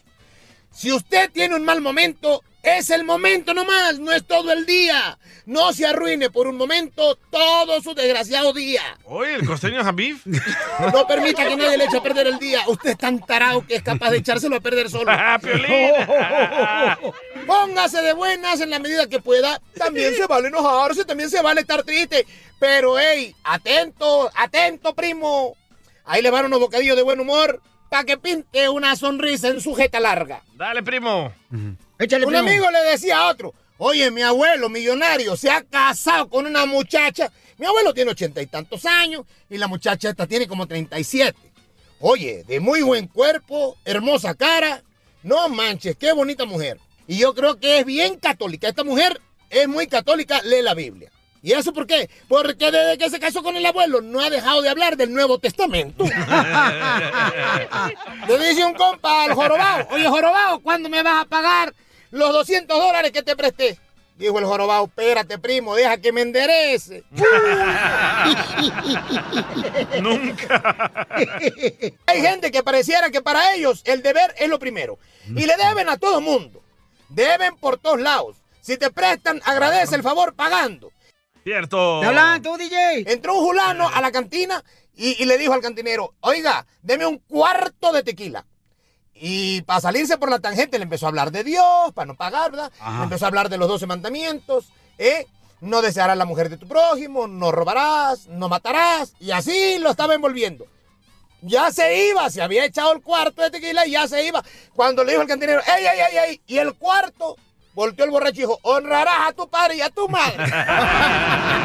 Si usted tiene un mal momento, es el momento nomás, no es todo el día. No se arruine por un momento todo su desgraciado día. Oye, el costeño Habib. No permita que nadie le eche a perder el día. Usted es tan tarao que es capaz de echárselo a perder solo. Ah, Piolín. Póngase de buenas en la medida que pueda. También se vale enojarse, también se vale estar triste. Pero, hey, atento, atento, primo. Ahí le van unos bocadillos de buen humor para que pinte una sonrisa en su jeta larga. Dale, primo. Échale, Un primo. amigo le decía a otro, oye, mi abuelo millonario se ha casado con una muchacha. Mi abuelo tiene ochenta y tantos años y la muchacha esta tiene como 37. Oye, de muy buen cuerpo, hermosa cara. No manches, qué bonita mujer. Y yo creo que es bien católica. Esta mujer es muy católica, lee la Biblia. ¿Y eso por qué? Porque desde que se casó con el abuelo no ha dejado de hablar del Nuevo Testamento. Le dice un compa al jorobado, oye jorobado, ¿cuándo me vas a pagar los 200 dólares que te presté? Dijo el jorobado, espérate primo, deja que me enderece. Nunca. Hay gente que pareciera que para ellos el deber es lo primero. Y le deben a todo mundo. Deben por todos lados. Si te prestan, agradece el favor pagando. Cierto. ¿Te hablan tú, DJ? Entró un fulano a la cantina y, y le dijo al cantinero, oiga, deme un cuarto de tequila. Y para salirse por la tangente le empezó a hablar de Dios, para no pagar, ¿verdad? Ajá. Empezó a hablar de los doce mandamientos, ¿eh? No desearás la mujer de tu prójimo, no robarás, no matarás. Y así lo estaba envolviendo. Ya se iba, se había echado el cuarto de tequila y ya se iba. Cuando le dijo al cantinero, ¡ey, ey, ey, ey! Y el cuarto, volteó el borracho y dijo, honrarás a tu padre y a tu madre.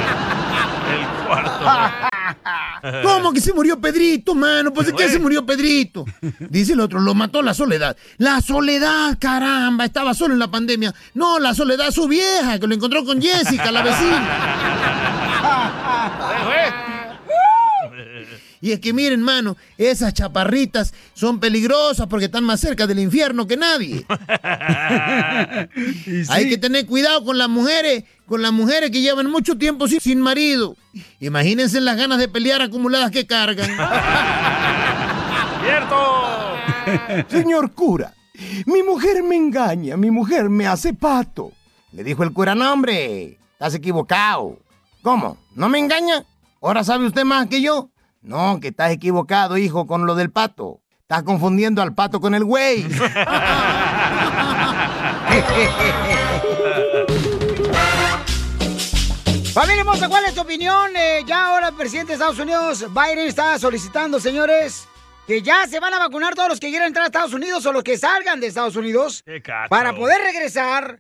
Cuarto. ¿Cómo que se murió Pedrito, mano? Pues de qué se murió Pedrito. Dice el otro, lo mató la soledad. La soledad, caramba, estaba solo en la pandemia. No, la soledad su vieja, que lo encontró con Jessica, la vecina. Y es que miren, mano, esas chaparritas son peligrosas porque están más cerca del infierno que nadie. Hay que tener cuidado con las mujeres, con las mujeres que llevan mucho tiempo sin, sin marido. Imagínense las ganas de pelear acumuladas que cargan. ¡Cierto! Señor cura, mi mujer me engaña, mi mujer me hace pato. Le dijo el cura, no, hombre, estás equivocado. ¿Cómo? ¿No me engaña? ¿Ahora sabe usted más que yo? No, que estás equivocado, hijo, con lo del pato. Estás confundiendo al pato con el güey. Familia hermosa, ¿cuál es tu opinión? Eh, ya ahora el presidente de Estados Unidos, Biden, está solicitando, señores, que ya se van a vacunar todos los que quieran entrar a Estados Unidos o los que salgan de Estados Unidos. Para poder regresar,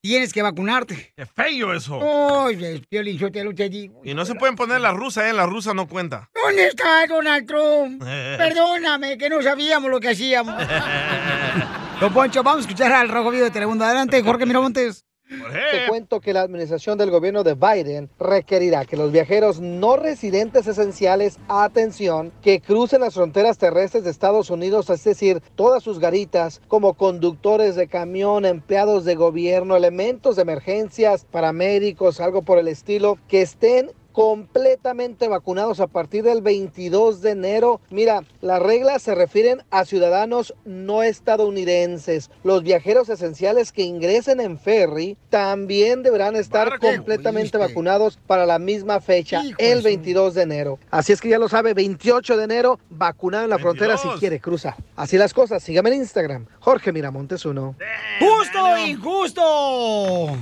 tienes que vacunarte. ¡Qué feo eso! Oye, Piolín, yo te lo te digo. Y no se pueden poner la rusa, ¿eh? La rusa no cuenta. ¿Dónde está Donald Trump? Perdóname, que no sabíamos lo que hacíamos. Don Poncho, vamos a escuchar al Rojo Vivo de Telemundo. Adelante, Jorge Miramontes. Te cuento que la administración del gobierno de Biden requerirá que los viajeros no residentes esenciales, atención, que crucen las fronteras terrestres de Estados Unidos, es decir, todas sus garitas, como conductores de camión, empleados de gobierno, elementos de emergencias, paramédicos, algo por el estilo, que estén completamente vacunados a partir del 22 de enero. Mira, las reglas se refieren a ciudadanos no estadounidenses. Los viajeros esenciales que ingresen en ferry también deberán estar completamente vacunados para la misma fecha, el 22 de enero. Así es que ya lo sabe, 28 de enero, vacunado en la frontera si quiere cruzar. Así las cosas, sígame en Instagram, Jorge Miramontes uno. ¡Justo, injusto!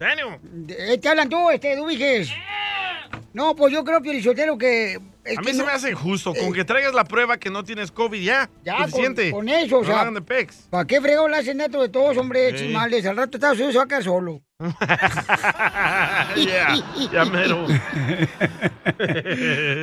Daniel. Eh, Te hablan tú, este, Dubiges. No, pues yo creo, Piolichotero, que... es A que mí se no- me hace injusto. Con que traigas la prueba que no tienes COVID ya. Ya, con, suficiente. con eso, o No sea... hagan de pex. ¿Para qué fregado le hacen dentro de todos, hombre, Sí. chimales? Al rato Estados Unidos se va a quedar solo. ya, ya mero.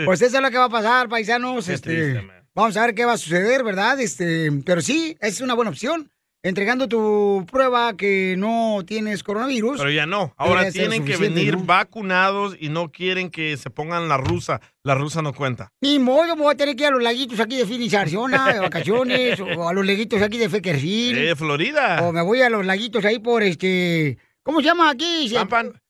Pues eso es lo que va a pasar, paisanos. Qué este, triste, vamos a ver qué va a suceder, ¿verdad? Este, pero sí, es una buena opción. Entregando tu prueba que no tienes coronavirus. Pero ya no. Ahora tienen que venir ¿no? vacunados y no quieren que se pongan la rusa. La rusa no cuenta. Ni modo, voy a tener que ir a los laguitos aquí de Phoenix, Arizona, de vacaciones, o a los laguitos aquí de Feckerfield. Eh, Florida. O me voy a los laguitos ahí por este. ¿Cómo se llama aquí? Se-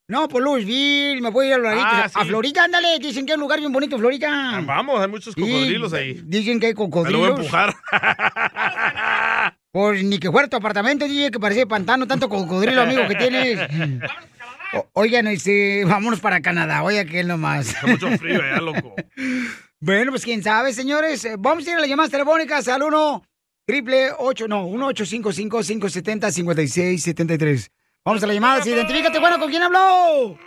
No, por Louisville, me voy a ir a los laguitos. Ah, A sí. Florida, ándale, dicen que es un lugar bien bonito, Florida. Vamos, hay muchos Sí, cocodrilos ahí. Dicen que hay Me lo cocodrilos. voy a empujar. Pues ni que fuera tu apartamento, dije que parecía pantano, tanto cocodrilo, amigo, que tienes. O- oigan, este, vámonos para Canadá, oiga que es nomás. Hace mucho frío allá, loco. Bueno, pues quién sabe, señores. Eh, Vamos a ir a las llamadas telefónicas al 1 triple 8, no, 1 855 570 5673 Vamos a las llamadas, identifícate, bueno, ¿con quién habló?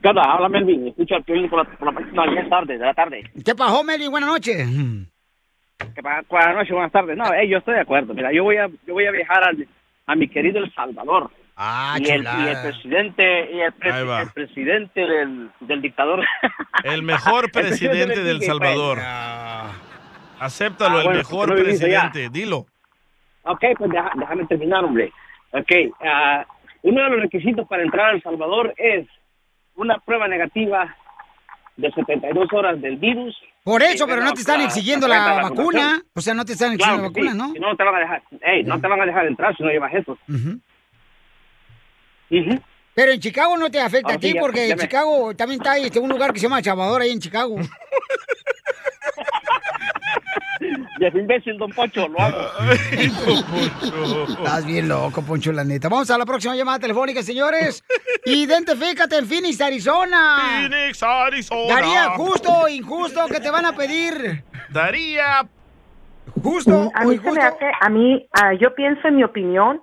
¿Qué onda? Habla Melvin, escucha el por la, por la no, ya es tarde, de la tarde. ¿Qué pasó, Meli? Buenas noches. ¿Qué pasa? Buenas noches, buenas tardes. No, eh, yo estoy de acuerdo. Mira, yo voy a, yo voy a viajar al- a mi querido El Salvador. Ah, y el, y el presidente, y el, pre- el presidente del, del dictador. El mejor presidente del Enrique Salvador. Acéptalo, Ah, el bueno, mejor no me dice ya. presidente. Dilo. Ok, pues deja- déjame terminar, hombre. Ok, ah, uno de los requisitos para entrar a El Salvador es una prueba negativa de 72 horas del virus. Por eso, pero no te están exigiendo la vacuna. O sea, no te están Claro exigiendo la vacuna, sí, ¿no? no, te van a dejar, no te van a dejar entrar si no llevas eso. Pero en Chicago no te afecta a ti, sí, porque ya en me- Chicago también está este, un lugar que se llama El Salvador, ahí en Chicago. Y es imbécil, don Pocho, lo hago. Estás bien loco, Poncho, la neta. Vamos a la próxima llamada telefónica, señores. Identifícate en Phoenix, Arizona. Phoenix, Arizona. Daría justo o injusto que te van a pedir. Daría. Justo a o mí se me injusto. hace, a mí, ah, yo pienso en mi opinión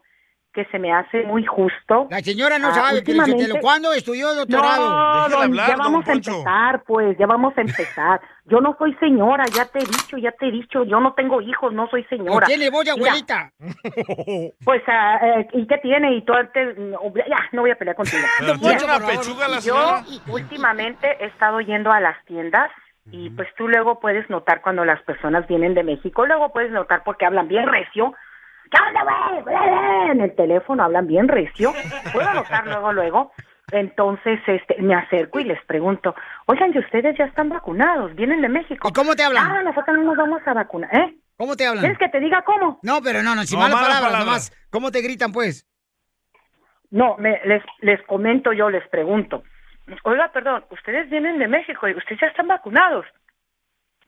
que se me hace muy justo. La señora no Ah, sabe, pero últimamente- ¿cuándo estudió doctorado? No, don, ya vamos a empezar, pues, ya vamos a empezar. Yo no soy señora, ya te he dicho, ya te he dicho, yo no tengo hijos, no soy señora. ¿O tiene voz de Mira, abuelita? Pues, ah, eh, ¿y qué tiene? Y todo este, no, ya, no voy a pelear contigo. Pero Mira, tiene una pechuga la yo señora. últimamente he estado yendo a las tiendas y pues tú luego puedes notar cuando las personas vienen de México, luego puedes notar porque hablan bien recio. ¿Qué onda, güey? En el teléfono hablan bien recio. Puedo notar luego, luego. Entonces, este, me acerco y les pregunto, oigan, ¿y ustedes ya están vacunados? ¿Vienen de México? ¿Y cómo te hablan? Ah, nosotros no nos vamos a vacunar, ¿eh? ¿Cómo te hablan? ¿Quieres que te diga cómo? No, pero no, no, sin No, malas malas palabras, palabras. nomás. ¿Cómo te gritan, pues? No, me, les, les comento yo, les pregunto. Oiga, perdón, ¿ustedes vienen de México y ustedes ya están vacunados?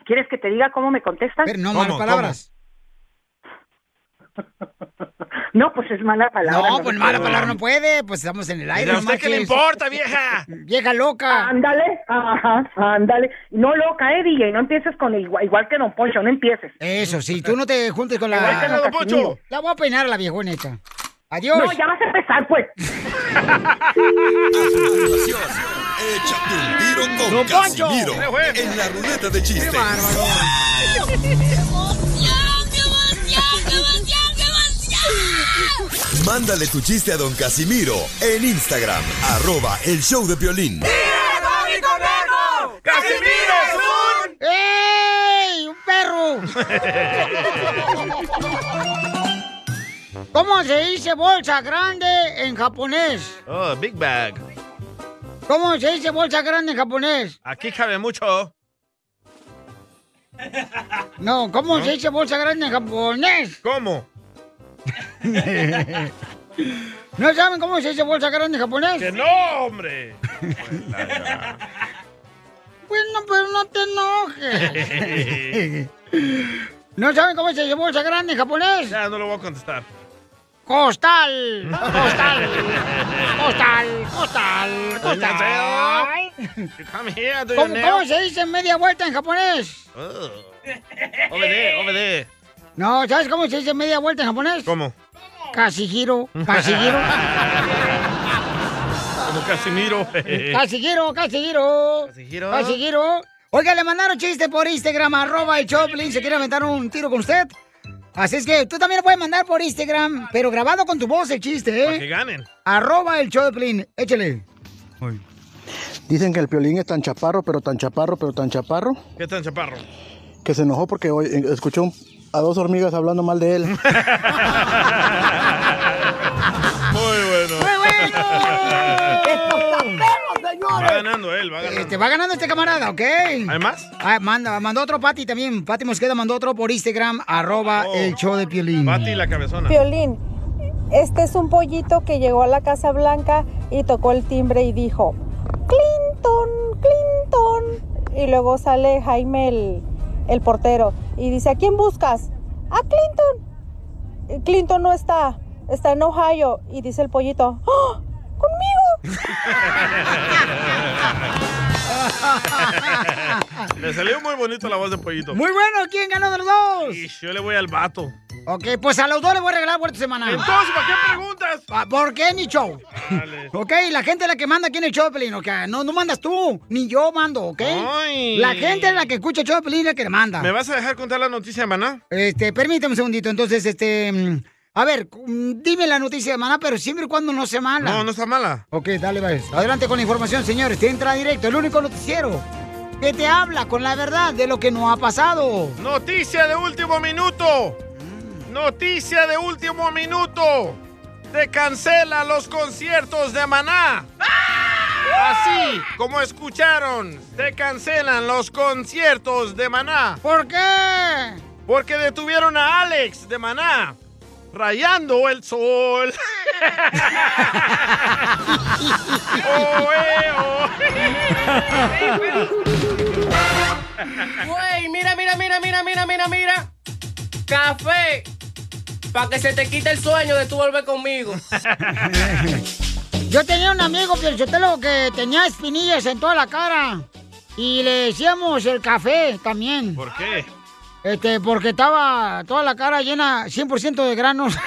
¿Quieres que te diga cómo me contestan? Pero no malas palabras. No, pues es mala palabra. No, pues mala palabra no puede, pues estamos en el aire. ¿a no usted qué le importa, vieja? Vieja loca. Ándale, ajá, ándale. No loca, eh, DJ, no empieces con igual, igual que Don Poncho, no empieces. Eso, sí, tú no te juntes con la... Igual que Don Poncho. La voy a peinar a la viejona esta. Adiós. No, ya vas a empezar, pues. Échate un tiro con. Casimiro en la ruleta de chistes. Mándale tu chiste a don Casimiro en Instagram, arroba el show de violín. ¡Casimiro es un... ¡Ey! ¡Un perro! ¿Cómo se dice bolsa grande en japonés? Oh, big bag. ¿Cómo se dice bolsa grande en japonés? Aquí cabe mucho. No, ¿cómo ¿No? se dice bolsa grande en japonés? ¿Cómo? ¿No saben cómo se dice bolsa grande en japonés? ¡Que no, hombre! Bueno, pero no te enojes. ¿No saben cómo se dice bolsa grande en japonés? Ya, no lo voy a contestar. Costal. Costal. Costal. Costal. Costal. Come here, ¿Cómo, cómo se dice media vuelta en japonés? Oh. Obede, obede. No, ¿sabes cómo se dice media vuelta en japonés? ¿Cómo? Casi giro, casi giro. Como Casimiro. Casi giro, casi giro. Casi giro. Casi giro. Oiga, le mandaron chiste por Instagram, arroba el Choplin. ¿Se quiere aventar un tiro con usted? Así es que tú también lo puedes mandar por Instagram, pero grabado con tu voz el chiste, Para que ¿eh? ganen. Arroba el Choplin. Échale. Dicen que el piolín es tan chaparro, pero tan chaparro, pero tan chaparro, ¿Qué tan chaparro? que se enojó porque hoy eh, escuchó un- a dos hormigas hablando mal de él. Muy bueno. ¡Muy bueno! Va ganando él, va ganando. Te va ganando este camarada, ¿ok? ¿Hay más? Ah, manda, mandó otro Pati también. Pati Mosqueda mandó otro por Instagram, arroba Oh. el show de Piolín. Pati la cabezona. Piolín, este es un pollito que llegó a la Casa Blanca y tocó el timbre y dijo, Clinton, Clinton. Y luego sale Jaime el, el portero y dice, ¿a quién buscas? A Clinton. "Eh, Clinton no está, está en Ohio. Y dice el pollito, ¡Ah! ¡Conmigo! Le salió muy bonito la voz de pollito. Muy bueno, ¿quién ganó de los dos? Y yo le voy al vato. Ok, pues a los dos les voy a regalar por esta semana. Entonces, ¿para qué preguntas? Ah, ¿Por qué ni show? Ok, la gente es la que manda aquí en el show de Pelín, ok. No, no mandas tú, ni yo mando, ¿ok? Ay. La gente es la que escucha el show de Pelín, es la que le manda. ¿Me vas a dejar contar la noticia de Maná? Este, permíteme un segundito, entonces, este... mm, A ver, mm, dime la noticia de Maná, pero siempre y cuando no sea mala. No, no está mala. Ok, dale, pues. Adelante con la información, señores. Te entra directo, el único noticiero que te habla con la verdad de lo que no ha pasado. Noticia de último minuto. Noticia de último minuto. Se cancelan los conciertos de Maná. Así como escucharon, se cancelan los conciertos de Maná. ¿Por qué? Porque detuvieron a Alex de Maná. Rayando el sol. Oe, Güey, mira, mira, mira, mira, mira, mira, mira. Café. Para que se te quite el sueño de tú volver conmigo. Yo tenía un amigo, Pielchotelo, que tenía espinillas en toda la cara. Y le decíamos el café también. ¿Por qué? Este, porque estaba toda la cara llena 100% de granos.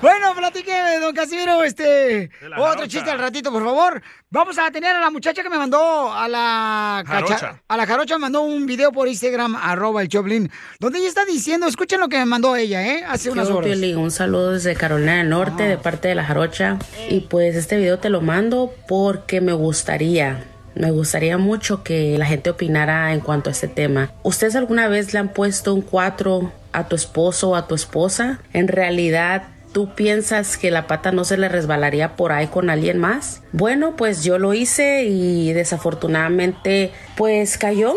bueno, platíqueme, don Casimiro, este, otro jarocha. chiste al ratito, por favor. Vamos a tener a la muchacha que me mandó a la cacha- Jarocha. a la jarocha, me mandó un video por Instagram, arroba el Choplin, donde ella está diciendo, escuchen lo que me mandó ella, ¿eh? Hace unas horas. Un saludo desde Carolina del Norte de parte de la Jarocha. Y pues este video te lo mando porque me gustaría, me gustaría mucho que la gente opinara en cuanto a este tema. ¿Ustedes alguna vez le han puesto un 4 a tu esposo o a tu esposa? En realidad ¿Tú piensas que la pata no se le resbalaría por ahí con alguien más? Bueno, pues yo lo hice y desafortunadamente pues cayó,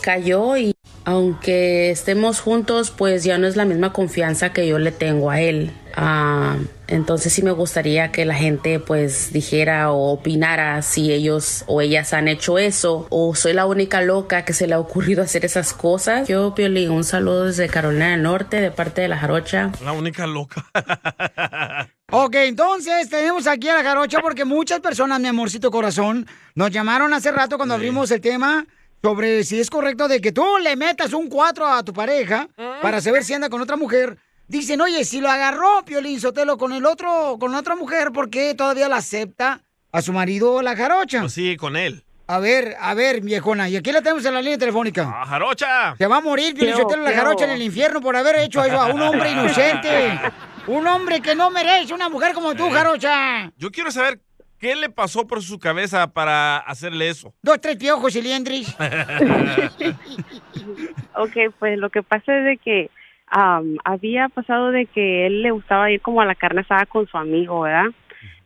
cayó y aunque estemos juntos pues ya no es la misma confianza que yo le tengo a él. Ah, entonces sí me gustaría que la gente pues dijera o opinara si ellos o ellas han hecho eso o soy la única loca que se le ha ocurrido hacer esas cosas. Yo, Piolín, un saludo desde Carolina del Norte de parte de la Jarocha. La única loca. Ok, entonces tenemos aquí a la jarocha porque muchas personas, mi amorcito corazón, nos llamaron hace rato cuando abrimos el tema sobre si es correcto de que tú le metas un 4 a tu pareja para saber si anda con otra mujer. Dicen, oye, si lo agarró Piolín Sotelo con el otro, con otra mujer, ¿por qué todavía la acepta a su marido la jarocha? Pues sí, con él. A ver, a ver, viejona, y aquí la tenemos en la línea telefónica. ¡Ah, jarocha! Se va a morir, Piolín Sotelo, la jarocha en el infierno por haber hecho eso a un hombre inocente. Un hombre que no merece una mujer como tú, jarocha. Yo quiero saber qué le pasó por su cabeza para hacerle eso. Dos, tres piojos y liendris. Ok, pues lo que pasa es de que am, había pasado de que él le gustaba ir como a la carne asada con su amigo, ¿verdad?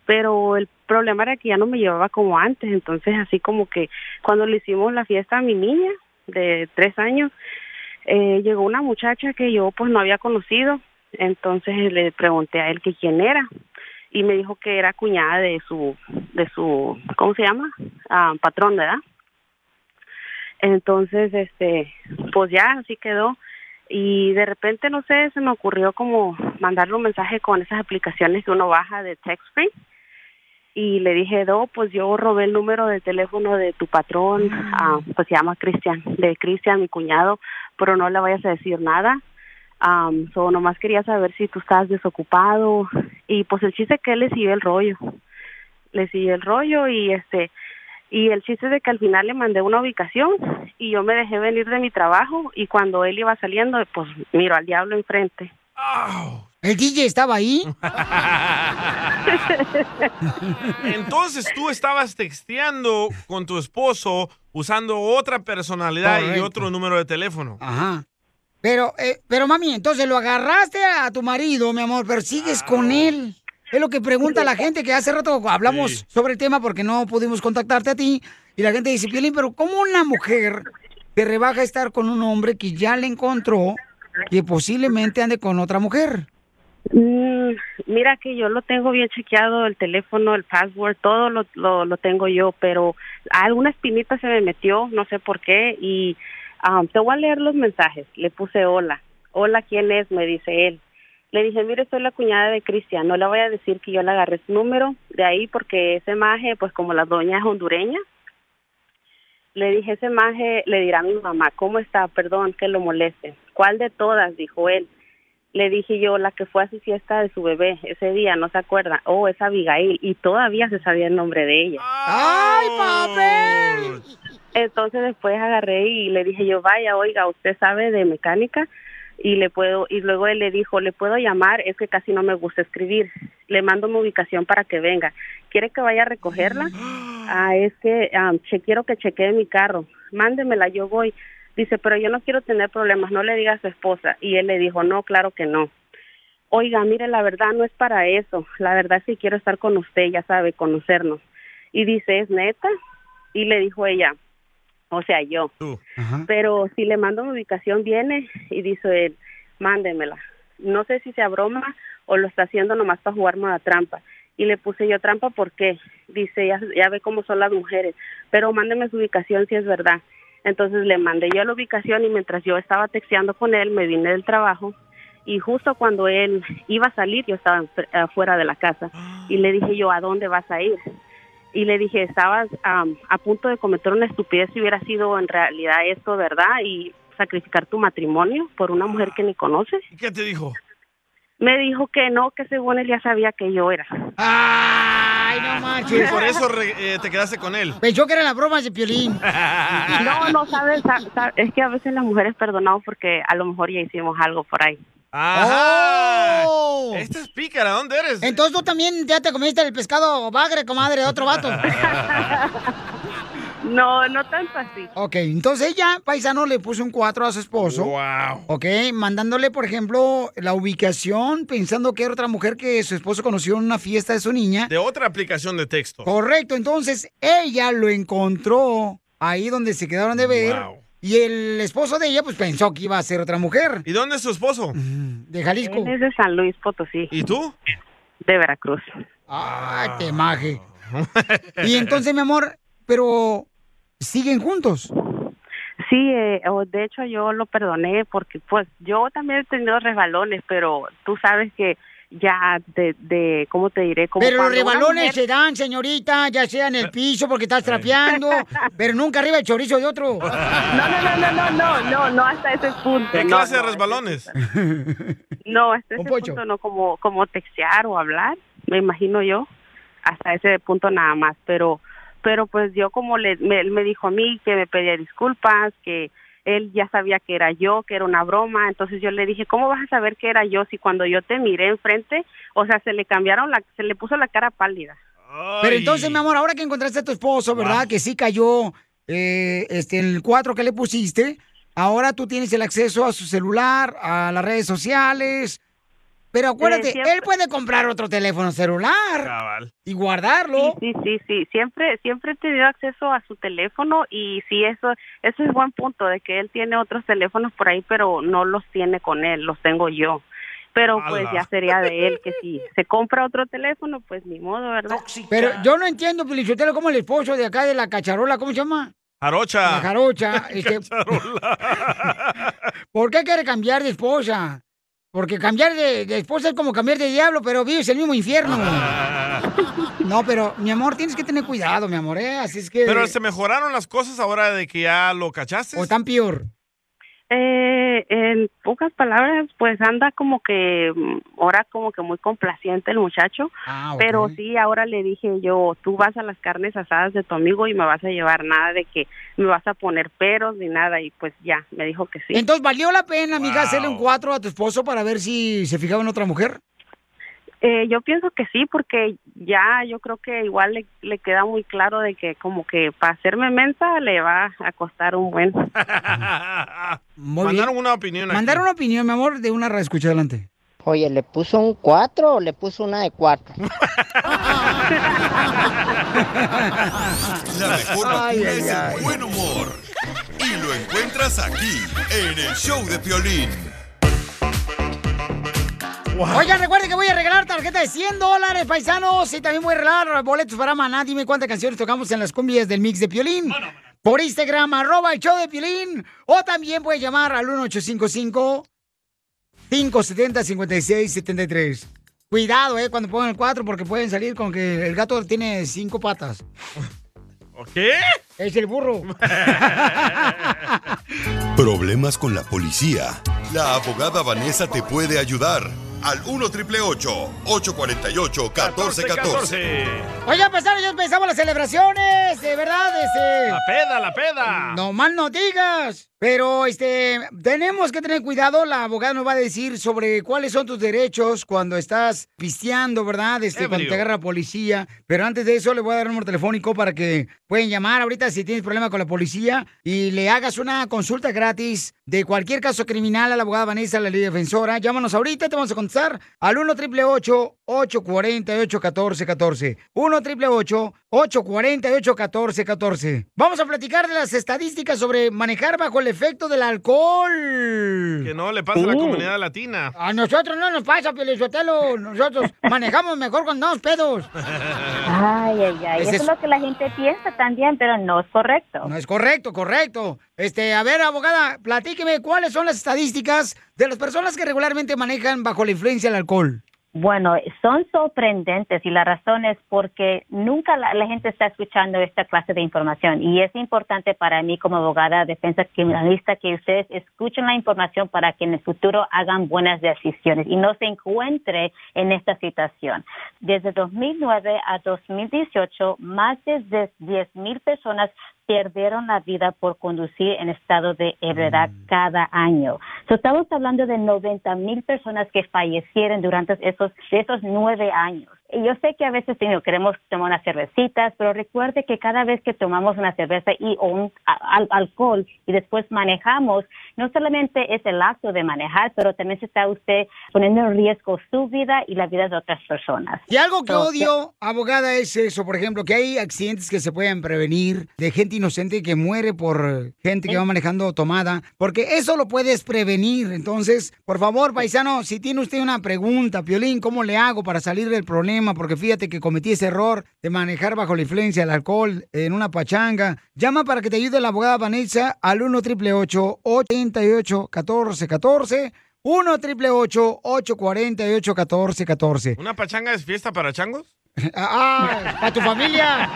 Pero el problema era que ya no me llevaba como antes, entonces así como que cuando le hicimos la fiesta a mi niña de tres años, eh, llegó una muchacha que yo pues no había conocido, entonces le pregunté a él que quién era y me dijo que era cuñada de su, de su, ¿cómo se llama? Ah, patrón, ¿verdad? Entonces, este, pues ya, así quedó. Y de repente, no sé, se me ocurrió como mandarle un mensaje con esas aplicaciones que uno baja de text free. Y le dije, Do, pues yo robé el número de teléfono de tu patrón, ah, pues se llama Cristian, de Cristian, mi cuñado, pero no le vayas a decir nada. Um, so nomás quería saber si tú estás desocupado. Y pues el chiste es que él le siguió el rollo. Le siguió el rollo y este, y el chiste es de que al final le mandé una ubicación y yo me dejé venir de mi trabajo y cuando él iba saliendo, pues miro al diablo enfrente. ¿El DJ estaba ahí? Entonces tú estabas texteando con tu esposo usando otra personalidad y otro número de teléfono. Ajá. Pero, eh, pero mami, entonces lo agarraste a tu marido, mi amor, pero sigues con él. Es lo que pregunta la gente, que hace rato hablamos Sí. sobre el tema porque no pudimos contactarte a ti. Y la gente dice, Piolín, pero ¿cómo una mujer te rebaja estar con un hombre que ya le encontró que posiblemente ande con otra mujer? Mm, mira que yo lo tengo bien chequeado, el teléfono, el password, todo lo, lo, lo tengo yo, pero alguna espinita se me metió, no sé por qué, y ah, te voy a leer los mensajes. Le puse hola. Hola, ¿quién es? Me dice él. Le dije, mire, soy la cuñada de Cristian, no le voy a decir que yo le agarré su número de ahí porque ese maje, pues como la doña es hondureña, le dije, ese maje le dirá a mi mamá, ¿cómo está? Perdón que lo moleste. ¿Cuál de todas? Dijo él. Le dije yo, la que fue a su fiesta de su bebé ese día, ¿no se acuerda? Oh, es Abigail. Y todavía se sabía el nombre de ella. ¡Ay, papel! Entonces después agarré y le dije yo, vaya, oiga, ¿usted sabe de mecánica? Y le puedo, y luego él le dijo, ¿le puedo llamar? Es que casi no me gusta escribir. Le mando mi ubicación para que venga. ¿Quiere que vaya a recogerla? Ah, es que che, quiero que chequee mi carro. Mándemela, yo voy. Dice, pero yo no quiero tener problemas, no le diga a su esposa. Y él le dijo, no, claro que no. Oiga, mire, la verdad no es para eso. La verdad que quiero estar con usted, ya sabe, conocernos. Y dice, ¿es neta? Y le dijo ella, o sea, yo. Pero si le mando mi ubicación, viene y dice él, mándemela. No sé si sea broma o lo está haciendo nomás para jugarme a la trampa. Y le puse yo trampa, ¿por qué? Dice, ya, ya ve cómo son las mujeres, pero mándeme su ubicación si es verdad. Entonces le mandé yo la ubicación y mientras yo estaba texteando con él, me vine del trabajo y justo cuando él iba a salir, yo estaba afuera de la casa y le dije yo, ¿a dónde vas a ir? Y le dije, estabas am, a punto de cometer una estupidez si hubiera sido en realidad esto, ¿verdad? Y sacrificar tu matrimonio por una mujer que ni conoces. ¿Y qué te dijo? Me dijo que no, que según él ya sabía que yo era. ¡Ay, no Y manches! por eso re- eh, te quedaste con él. Pensó que eran las bromas de Piolín. No, no, sabes, sa- sa- es que a veces las mujeres perdonamos porque a lo mejor ya hicimos algo por ahí. Ajá. ¡Oh! Esta es pícara, ¿dónde eres? Entonces tú también ya te comiste el pescado bagre, comadre, de otro vato. No, no tanto así. Ok, entonces ella, paisano, le puso un 4 a su esposo. Wow. Ok, mandándole, por ejemplo, la ubicación, pensando que era otra mujer que su esposo conoció en una fiesta de su niña. De otra aplicación de texto. Correcto, entonces ella lo encontró ahí donde se quedaron de ver. Y el esposo de ella, pues pensó que iba a ser otra mujer. ¿Y dónde es su esposo? De Jalisco. Él es de San Luis Potosí. ¿Y tú? De Veracruz. Ay, te maje. Y entonces, mi amor, pero siguen juntos. Sí, eh, o de hecho yo lo perdoné porque pues yo también he tenido resbalones, pero tú sabes que ya de, de ¿cómo te diré? Como Pero los rebalones mujer- se dan, señorita, ya sea en el piso porque estás trapeando, pero nunca arriba el chorizo de otro. No, no, no, no, no, no, no, no hasta ese punto. ¿Qué no, clase de resbalones? No, hasta Un ese pocho. punto no, como, como textear o hablar, me imagino yo, hasta ese punto nada más, pero, pero pues yo como le, me, él me dijo a mí que me pedía disculpas, que él ya sabía que era yo, que era una broma, entonces yo le dije, ¿cómo vas a saber que era yo si cuando yo te miré enfrente, o sea, se le cambiaron la, se le puso la cara pálida? Pero entonces, mi amor, ahora que encontraste a tu esposo, ¿verdad? Que sí cayó eh, este, el 4 que le pusiste, ahora tú tienes el acceso a su celular, a las redes sociales. Pero acuérdate, siempre- él puede comprar otro teléfono celular y guardarlo. Sí, sí, sí, sí. Siempre, siempre he tenido acceso a su teléfono y sí, eso, eso es buen punto de que él tiene otros teléfonos por ahí, pero no los tiene con él, los tengo yo. Pero pues ya sería de él que si se compra otro teléfono, pues ni modo, ¿verdad? Pero yo no entiendo, Pelichotelo, como el esposo de acá de la cacharola, ¿cómo se llama? Jarocha. La jarocha. este, ¿Por qué quiere cambiar de esposa? Porque cambiar de, de esposa es como cambiar de diablo, pero vives el mismo infierno. No, pero mi amor, tienes que tener cuidado, mi amor, ¿eh? Así es que... Pero se mejoraron las cosas ahora de que ya lo cachaste. ¿O están peor? Eh, en pocas palabras, pues anda como que mm, ahora como que muy complaciente el muchacho, Ah, pero sí, ahora le dije yo, tú vas a las carnes asadas de tu amigo y me vas a llevar nada de que me vas a poner peros ni nada y pues ya, me dijo que sí. Entonces, ¿valió la pena, amiga, hacerle un 4 a tu esposo para ver si se fijaba en otra mujer? Eh, yo pienso que sí, porque ya yo creo que igual le, le queda muy claro de que como que para hacerme mensa le va a costar un buen. Muy Mandaron bien. una opinión aquí. Mandaron una opinión, mi amor, de una escucha adelante. Oye, ¿le puso un 4 o le puso una de 4? La mejor Ay, es ay. el buen humor. Y lo encuentras aquí, en el show de Piolín. Oigan, recuerden que voy a regalar tarjeta de 100 dólares, paisanos. Y también voy a regalar boletos para Maná. Dime cuántas canciones tocamos en las cumbias del mix de Piolín. Por Instagram, arroba el show de Piolín. O también puedes llamar al 1855-570-5673. Cuidado, eh, cuando pongan el 4 porque pueden salir con que el gato tiene cinco patas. ¿Qué? Es el burro. Problemas con la policía. La abogada Vanessa te puede ayudar. Al 1 triple 848 1414. Oigan, paisanos, ya empezamos las celebraciones, de verdad, este... La peda, la peda. No mal no digas. Pero este tenemos que tener cuidado. La abogada nos va a decir sobre cuáles son tus derechos cuando estás pisteando, ¿verdad? Este, cuando te agarra la policía. Pero antes de eso, le voy a dar un número telefónico para que pueden llamar ahorita si tienes problema con la policía y le hagas una consulta gratis de cualquier caso criminal a la abogada Vanessa, la ley defensora. Llámanos ahorita, te vamos a contestar al 1 888 848 1414 1 888 848 1414 Vamos a platicar de las estadísticas sobre manejar bajo el efecto del alcohol. Que no le pasa a la comunidad latina. A nosotros no nos pasa, Pelizotelo. Nosotros manejamos mejor cuando andamos pedos. Ay, ay, ay. Eso es- es lo que la gente piensa también, pero no es correcto. No es correcto, correcto. Este, a ver, abogada, platíqueme cuáles son las estadísticas de las personas que regularmente manejan bajo la influencia del alcohol. Bueno, son sorprendentes y la razón es porque nunca la, gente está escuchando esta clase de información y es importante para mí como abogada defensa criminalista que ustedes escuchen la información para que en el futuro hagan buenas decisiones y no se encuentre en esta situación. Desde 2009 a 2018, más de 10 mil personas perdieron la vida por conducir en estado de ebriedad cada año. So, estamos hablando de 90 mil personas que fallecieron durante esos, esos nueve años. Y yo sé que a veces queremos tomar unas cervecitas, pero recuerde que cada vez que tomamos una cerveza y o un a- al- alcohol y después manejamos, no solamente es el acto de manejar, pero también se está usted poniendo en riesgo su vida y la vida de otras personas. Y algo que odio, abogada, es eso, por ejemplo, que hay accidentes que se pueden prevenir de gente inocente que muere por gente que va manejando tomada, porque eso lo puedes prevenir. Entonces, por favor, paisano, si tiene usted una pregunta, Piolín, ¿cómo le hago para salir del problema? Porque fíjate que cometí ese error de manejar bajo la influencia del alcohol en una pachanga. Llama para que te ayude la abogada Vanessa al 1 888 88 14 14 1 888 848 1414 ¿Una pachanga es fiesta para changos? ¡Ah! ¡A tu familia!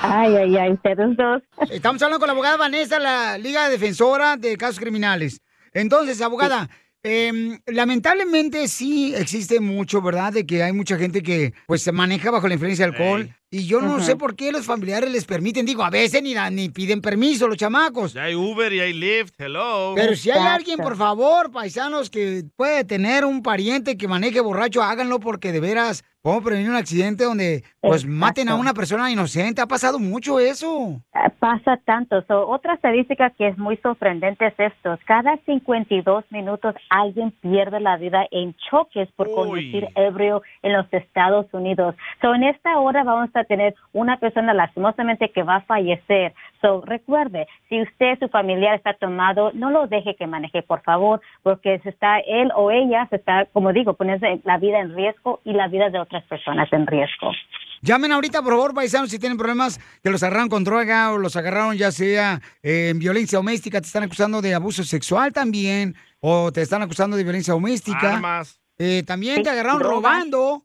Ay, ay, ay, ustedes dos. Estamos hablando con la abogada Vanessa, la Liga Defensora de Casos Criminales. Entonces, abogada, em, lamentablemente sí existe mucho, ¿verdad? De que hay mucha gente que pues se maneja bajo la influencia de alcohol. Y yo no sé por qué los familiares les permiten. Digo, a veces ni, dan- ni piden permiso los chamacos. Ya hay Uber y hay Lyft, hello. Pero si hay alguien, por favor, paisanos, que puede tener un pariente que maneje borracho, háganlo porque de veras podemos prevenir un accidente donde pues maten a una persona inocente. Ha pasado mucho eso. Eh, Pasa tanto. So, otra estadística que es muy sorprendente es esto. Cada 52 minutos alguien pierde la vida en choques por conducir ebrio en los Estados Unidos. So, en esta hora vamos a tener una persona lastimosamente que va a fallecer. So, recuerde, si usted, su familiar está tomado, no lo deje que maneje, por favor, porque se está él o ella se está, como digo, poniendo la vida en riesgo y la vida de otras personas en riesgo. Llamen ahorita, por favor, paisanos, si tienen problemas que los agarraron con droga o los agarraron ya sea eh, en violencia doméstica, te están acusando de abuso sexual también, o te están acusando de violencia doméstica. Armas. Eh, también te agarraron robando.